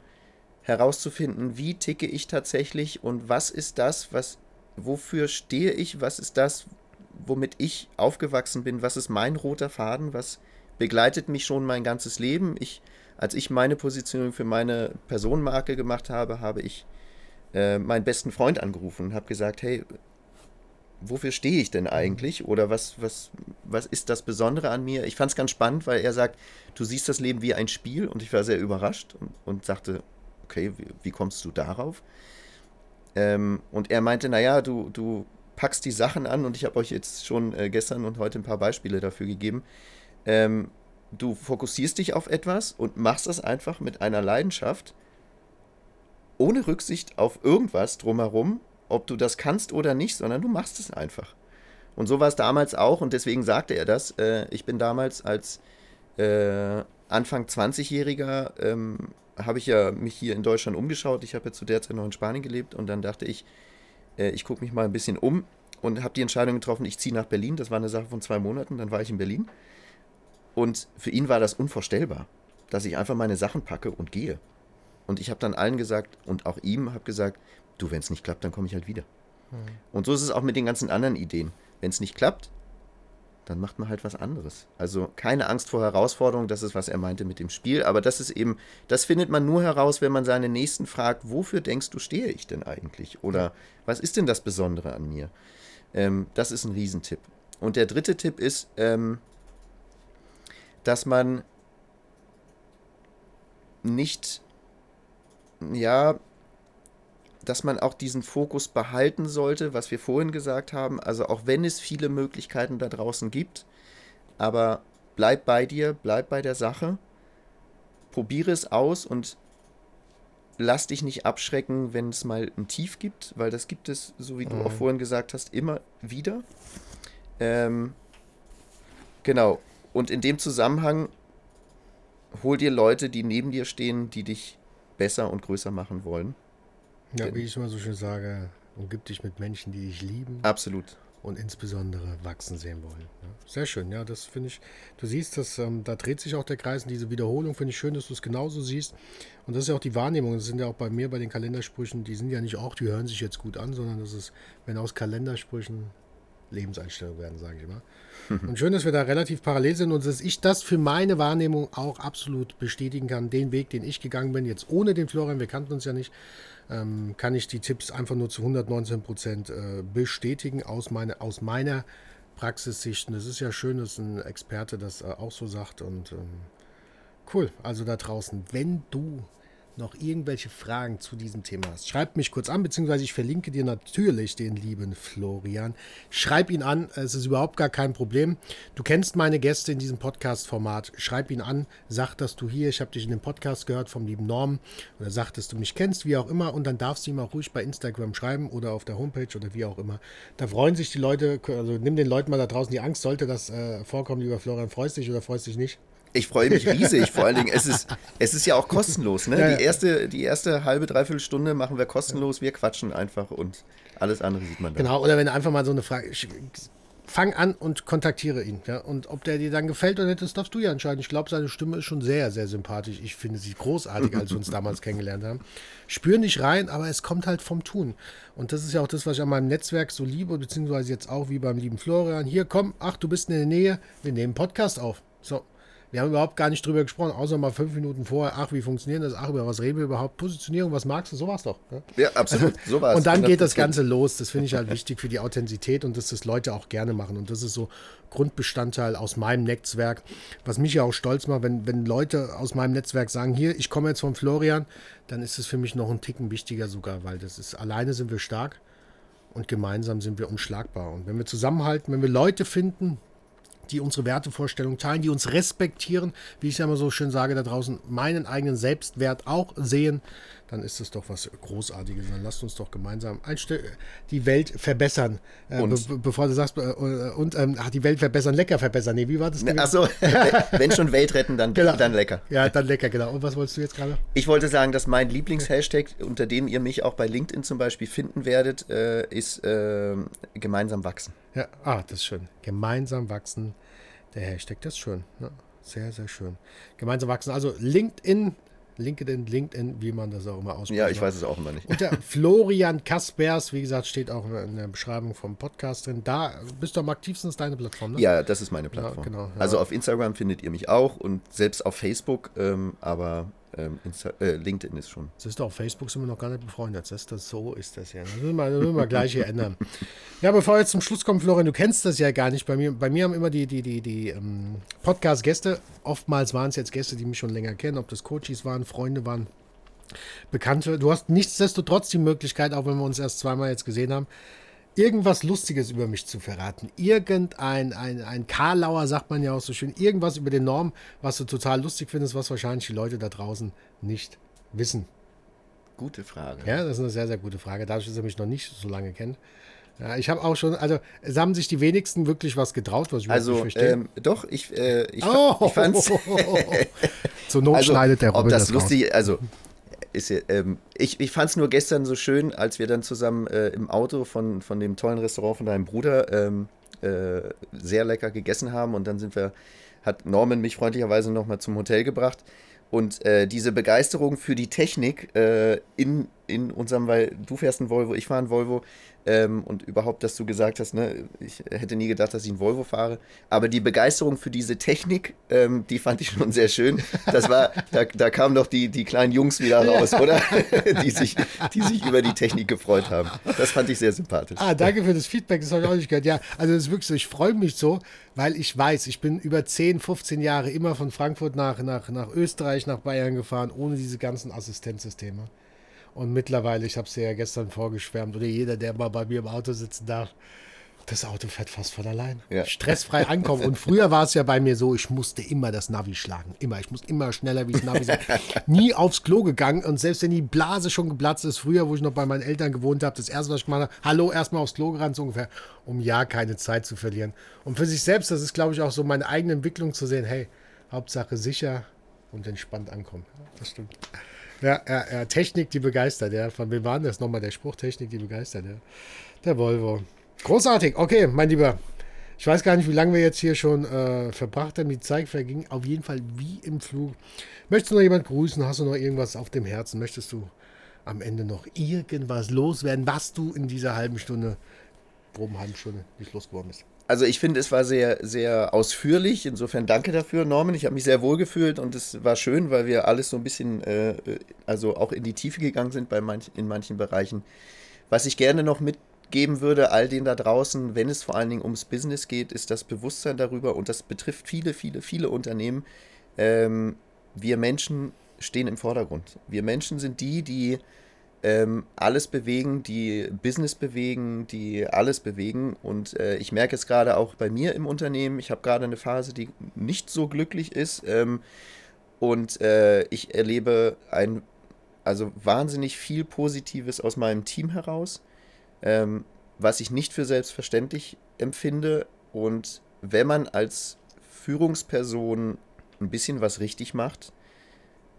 herauszufinden, wie ticke ich tatsächlich und was ist das, was, wofür stehe ich, was ist das, womit ich aufgewachsen bin, was ist mein roter Faden, was begleitet mich schon mein ganzes Leben. Ich, als ich meine Positionierung für meine Personenmarke gemacht habe, habe ich äh, meinen besten Freund angerufen und habe gesagt, hey, wofür stehe ich denn eigentlich? Oder was, was, was ist das Besondere an mir? Ich fand es ganz spannend, weil er sagt, du siehst das Leben wie ein Spiel und ich war sehr überrascht und, und sagte, okay, wie, wie kommst du darauf? Ähm, und er meinte, naja, du, du packst die Sachen an und ich habe euch jetzt schon äh, gestern und heute ein paar Beispiele dafür gegeben. Ähm, du fokussierst dich auf etwas und machst das einfach mit einer Leidenschaft, ohne Rücksicht auf irgendwas drumherum, ob du das kannst oder nicht, sondern du machst es einfach. Und so war es damals auch und deswegen sagte er das. Äh, ich bin damals als äh, Anfang 20-Jähriger ähm, habe ich ja mich hier in Deutschland umgeschaut. Ich habe ja zu der Zeit noch in Spanien gelebt und dann dachte ich, äh, ich gucke mich mal ein bisschen um und habe die Entscheidung getroffen, ich ziehe nach Berlin. Das war eine Sache von zwei Monaten, dann war ich in Berlin. Und für ihn war das unvorstellbar, dass ich einfach meine Sachen packe und gehe. Und ich habe dann allen gesagt und auch ihm habe gesagt, du, wenn es nicht klappt, dann komme ich halt wieder. Mhm. Und so ist es auch mit den ganzen anderen Ideen. Wenn es nicht klappt, dann macht man halt was anderes. Also keine Angst vor Herausforderungen, das ist, was er meinte mit dem Spiel. Aber das ist eben, das findet man nur heraus, wenn man seine Nächsten fragt, wofür denkst du, stehe ich denn eigentlich? Oder was ist denn das Besondere an mir? Ähm, das ist ein Riesentipp. Und der dritte Tipp ist, ähm, dass man nicht, ja, dass man auch diesen Fokus behalten sollte, was wir vorhin gesagt haben. Also auch wenn es viele Möglichkeiten da draußen gibt, aber bleib bei dir, bleib bei der Sache, probiere es aus und lass dich nicht abschrecken, wenn es mal ein Tief gibt, weil das gibt es, so wie du mhm. auch vorhin gesagt hast, immer wieder. Ähm, genau. Und in dem Zusammenhang hol dir Leute, die neben dir stehen, die dich besser und größer machen wollen. Ja, wie ich immer so schön sage, umgib dich mit Menschen, die dich lieben. Absolut. Und insbesondere wachsen sehen wollen. Ja, sehr schön, ja, das finde ich. Du siehst, dass ähm, da dreht sich auch der Kreis und diese Wiederholung finde ich schön, dass du es genauso siehst. Und das ist ja auch die Wahrnehmung. Das sind ja auch bei mir bei den Kalendersprüchen, die sind ja nicht auch, die hören sich jetzt gut an, sondern das ist, wenn aus Kalendersprüchen Lebenseinstellungen werden, sage ich mal. Und schön, dass wir da relativ parallel sind und dass ich das für meine Wahrnehmung auch absolut bestätigen kann. Den Weg, den ich gegangen bin, jetzt ohne den Florian, wir kannten uns ja nicht, ähm, kann ich die Tipps einfach nur zu 119 Prozent äh, bestätigen aus, meine, aus meiner Praxissicht. Und es ist ja schön, dass ein Experte das äh, auch so sagt. Und ähm, cool, also da draußen, wenn du noch irgendwelche Fragen zu diesem Thema hast, schreib mich kurz an, beziehungsweise ich verlinke dir natürlich den lieben Florian. Schreib ihn an, es ist überhaupt gar kein Problem. Du kennst meine Gäste in diesem Podcast-Format. Schreib ihn an, sag, dass du hier, ich habe dich in dem Podcast gehört vom lieben Norm, oder sag, dass du mich kennst, wie auch immer, und dann darfst du ihm auch ruhig bei Instagram schreiben oder auf der Homepage oder wie auch immer. Da freuen sich die Leute, also nimm den Leuten mal da draußen die Angst, sollte das äh, vorkommen, lieber Florian, freust dich oder freust dich nicht? Ich freue mich riesig. Vor allen Dingen, es ist, es ist ja auch kostenlos. Ne? Ja, Die, erste, die erste halbe, dreiviertel Stunde machen wir kostenlos. Wir quatschen einfach und alles andere sieht man dann. Genau, oder wenn einfach mal so eine Frage. Fang an und kontaktiere ihn. Ja? Und ob der dir dann gefällt oder nicht, das darfst du ja entscheiden. Ich glaube, seine Stimme ist schon sehr, sehr sympathisch. Ich finde sie großartig, als wir uns damals kennengelernt haben. Spür nicht rein, aber es kommt halt vom Tun. Und das ist ja auch das, was ich an meinem Netzwerk so liebe, beziehungsweise jetzt auch wie beim lieben Florian. Hier, komm, ach, du bist in der Nähe, wir nehmen Podcast auf. So, wir haben überhaupt gar nicht drüber gesprochen, außer mal fünf Minuten vorher. Ach, wie funktioniert das? Ach, über was reden wir überhaupt? Positionierung, was magst du? So war's doch. Ne? Ja, absolut. So war's. und dann geht das Ganze los. Das finde ich halt wichtig für die Authentizität und dass das Leute auch gerne machen. Und das ist so Grundbestandteil aus meinem Netzwerk, was mich ja auch stolz macht, wenn, wenn Leute aus meinem Netzwerk sagen, hier, ich komme jetzt von Florian, dann ist es für mich noch ein Ticken wichtiger sogar, weil das ist, alleine sind wir stark und gemeinsam sind wir unschlagbar. Und wenn wir zusammenhalten, wenn wir Leute finden, die unsere Wertevorstellung teilen, die uns respektieren, wie ich es ja immer so schön sage, da draußen meinen eigenen Selbstwert auch sehen, dann ist es doch was Großartiges. Dann lasst uns doch gemeinsam die Welt verbessern. Äh, be bevor du sagst, äh, und ähm, ach, die Welt verbessern, lecker verbessern. Nee, wie war das? Ne, Achso, wenn schon Welt retten, dann, genau. dann lecker. Ja, dann lecker, genau. Und was wolltest du jetzt gerade? Ich wollte sagen, dass mein Lieblingshashtag, unter dem ihr mich auch bei LinkedIn zum Beispiel finden werdet, äh, ist äh, gemeinsam wachsen. Ja, ah, das ist schön. Gemeinsam wachsen. Der Hashtag, das ist schön. Ja, sehr, sehr schön. Gemeinsam wachsen. Also LinkedIn LinkedIn, LinkedIn, wie man das auch immer ausspricht. Ja, ich weiß es auch immer nicht. Unter Florian Kaspers, wie gesagt, steht auch in der Beschreibung vom Podcast drin. Da bist du am aktivsten, ist deine Plattform, ne? Ja, das ist meine Plattform. Ja, genau, ja. Also auf Instagram findet ihr mich auch und selbst auf Facebook, ähm, aber ähm, Insta äh, LinkedIn ist schon. Das ist doch, auf Facebook sind wir noch gar nicht befreundet. Das ist das, so ist das ja. Das müssen wir, das müssen wir gleich hier ändern. Ja, bevor wir jetzt zum Schluss kommen, Florian, du kennst das ja gar nicht. Bei mir, bei mir haben immer die, die, die, die ähm, Podcast-Gäste, oftmals waren es jetzt Gäste, die mich schon länger kennen, ob das Coaches waren, Freunde waren, Bekannte. Du hast nichtsdestotrotz die Möglichkeit, auch wenn wir uns erst zweimal jetzt gesehen haben, irgendwas Lustiges über mich zu verraten. Irgendein ein, ein Karlauer, sagt man ja auch so schön, irgendwas über den Norm, was du total lustig findest, was wahrscheinlich die Leute da draußen nicht wissen. Gute Frage. Ja, das ist eine sehr, sehr gute Frage, dadurch, dass er mich noch nicht so lange kennt. Ja, ich habe auch schon, also es haben sich die wenigsten wirklich was getraut, was ich also, nicht verstehe. Ähm, doch, ich, äh, ich, oh, ich fand's. Zur Not also, schneidet der Robin Ob das, das lustig, raus. also ist, ähm, ich ich fand es nur gestern so schön, als wir dann zusammen äh, im Auto von, von dem tollen Restaurant von deinem Bruder ähm, äh, sehr lecker gegessen haben. Und dann sind wir, hat Norman mich freundlicherweise nochmal zum Hotel gebracht. Und äh, diese Begeisterung für die Technik äh, in, in unserem, weil du fährst ein Volvo, ich fahre ein Volvo, ähm, und überhaupt, dass du gesagt hast, ne, ich hätte nie gedacht, dass ich einen Volvo fahre. Aber die Begeisterung für diese Technik, ähm, die fand ich schon sehr schön. Das war, da, da kamen doch die, die kleinen Jungs wieder raus, oder? die, sich, die sich über die Technik gefreut haben. Das fand ich sehr sympathisch. Ah, danke für das Feedback, das habe ich auch nicht gehört. Ja, also das ist wirklich so, ich freue mich so, weil ich weiß, ich bin über 10, 15 Jahre immer von Frankfurt nach, nach, nach Österreich, nach Bayern gefahren, ohne diese ganzen Assistenzsysteme. Und mittlerweile, ich habe es ja gestern vorgeschwärmt, oder jeder, der mal bei mir im Auto sitzen darf, das Auto fährt fast von allein. Ja. Stressfrei ankommen. Und früher war es ja bei mir so, ich musste immer das Navi schlagen. Immer. Ich musste immer schneller wie das Navi sein. Nie aufs Klo gegangen. Und selbst wenn die Blase schon geplatzt ist, früher, wo ich noch bei meinen Eltern gewohnt habe, das erste, was ich gemacht habe, hallo, erstmal aufs Klo gerannt, so ungefähr, um ja keine Zeit zu verlieren. Und für sich selbst, das ist, glaube ich, auch so meine eigene Entwicklung zu sehen, hey, Hauptsache sicher und entspannt ankommen. Das stimmt. Ja, ja, ja, Technik, die begeistert, ja. Von wem war das nochmal der Spruch? Technik, die begeistert, ja. Der Volvo. Großartig. Okay, mein Lieber. Ich weiß gar nicht, wie lange wir jetzt hier schon äh, verbracht haben. Die Zeit verging auf jeden Fall wie im Flug. Möchtest du noch jemand grüßen? Hast du noch irgendwas auf dem Herzen? Möchtest du am Ende noch irgendwas loswerden, was du in dieser halben Stunde, groben halben Stunde, nicht losgeworden bist? Also ich finde, es war sehr, sehr ausführlich. Insofern danke dafür, Norman. Ich habe mich sehr wohl gefühlt und es war schön, weil wir alles so ein bisschen, äh, also auch in die Tiefe gegangen sind bei manch, in manchen Bereichen. Was ich gerne noch mitgeben würde, all denen da draußen, wenn es vor allen Dingen ums Business geht, ist das Bewusstsein darüber und das betrifft viele, viele, viele Unternehmen. Ähm, wir Menschen stehen im Vordergrund. Wir Menschen sind die, die ähm, alles bewegen, die Business bewegen, die alles bewegen. Und äh, ich merke es gerade auch bei mir im Unternehmen. Ich habe gerade eine Phase, die nicht so glücklich ist. Ähm, und äh, ich erlebe ein, also wahnsinnig viel Positives aus meinem Team heraus, ähm, was ich nicht für selbstverständlich empfinde. Und wenn man als Führungsperson ein bisschen was richtig macht,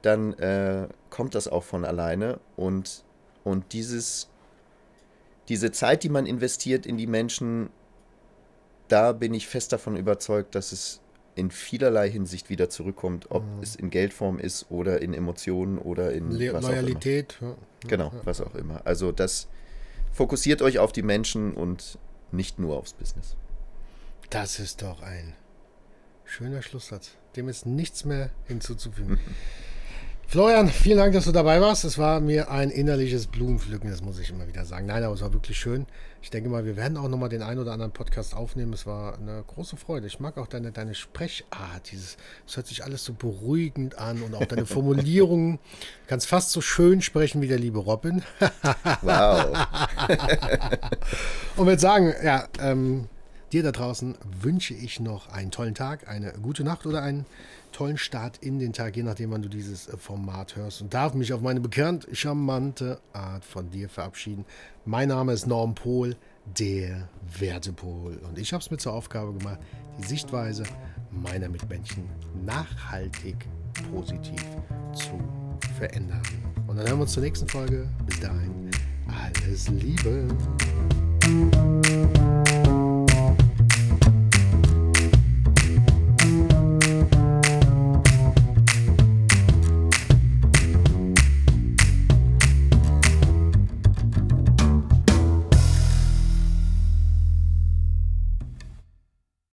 dann äh, kommt das auch von alleine. Und und dieses, diese Zeit, die man investiert in die Menschen, da bin ich fest davon überzeugt, dass es in vielerlei Hinsicht wieder zurückkommt, ob mhm. es in Geldform ist oder in Emotionen oder in Le was Loyalität. Auch immer. Genau, was auch immer. Also das fokussiert euch auf die Menschen und nicht nur aufs Business. Das ist doch ein schöner Schlusssatz. Dem ist nichts mehr hinzuzufügen. Florian, vielen Dank, dass du dabei warst. Es war mir ein innerliches Blumenpflücken, das muss ich immer wieder sagen. Nein, aber es war wirklich schön. Ich denke mal, wir werden auch nochmal den einen oder anderen Podcast aufnehmen. Es war eine große Freude. Ich mag auch deine, deine Sprechart. Dieses, es hört sich alles so beruhigend an und auch deine Formulierungen. Du kannst fast so schön sprechen wie der liebe Robin. wow. und würde sagen, ja, ähm, dir da draußen wünsche ich noch einen tollen Tag, eine gute Nacht oder einen tollen Start in den Tag, je nachdem, wann du dieses äh, Format hörst. Und darf mich auf meine bekannt charmante Art von dir verabschieden. Mein Name ist Norm Pohl, der Wertepol. Und ich habe es mir zur Aufgabe gemacht, die Sichtweise meiner Mitmenschen nachhaltig positiv zu verändern. Und dann hören wir uns zur nächsten Folge. Bis dahin, alles Liebe.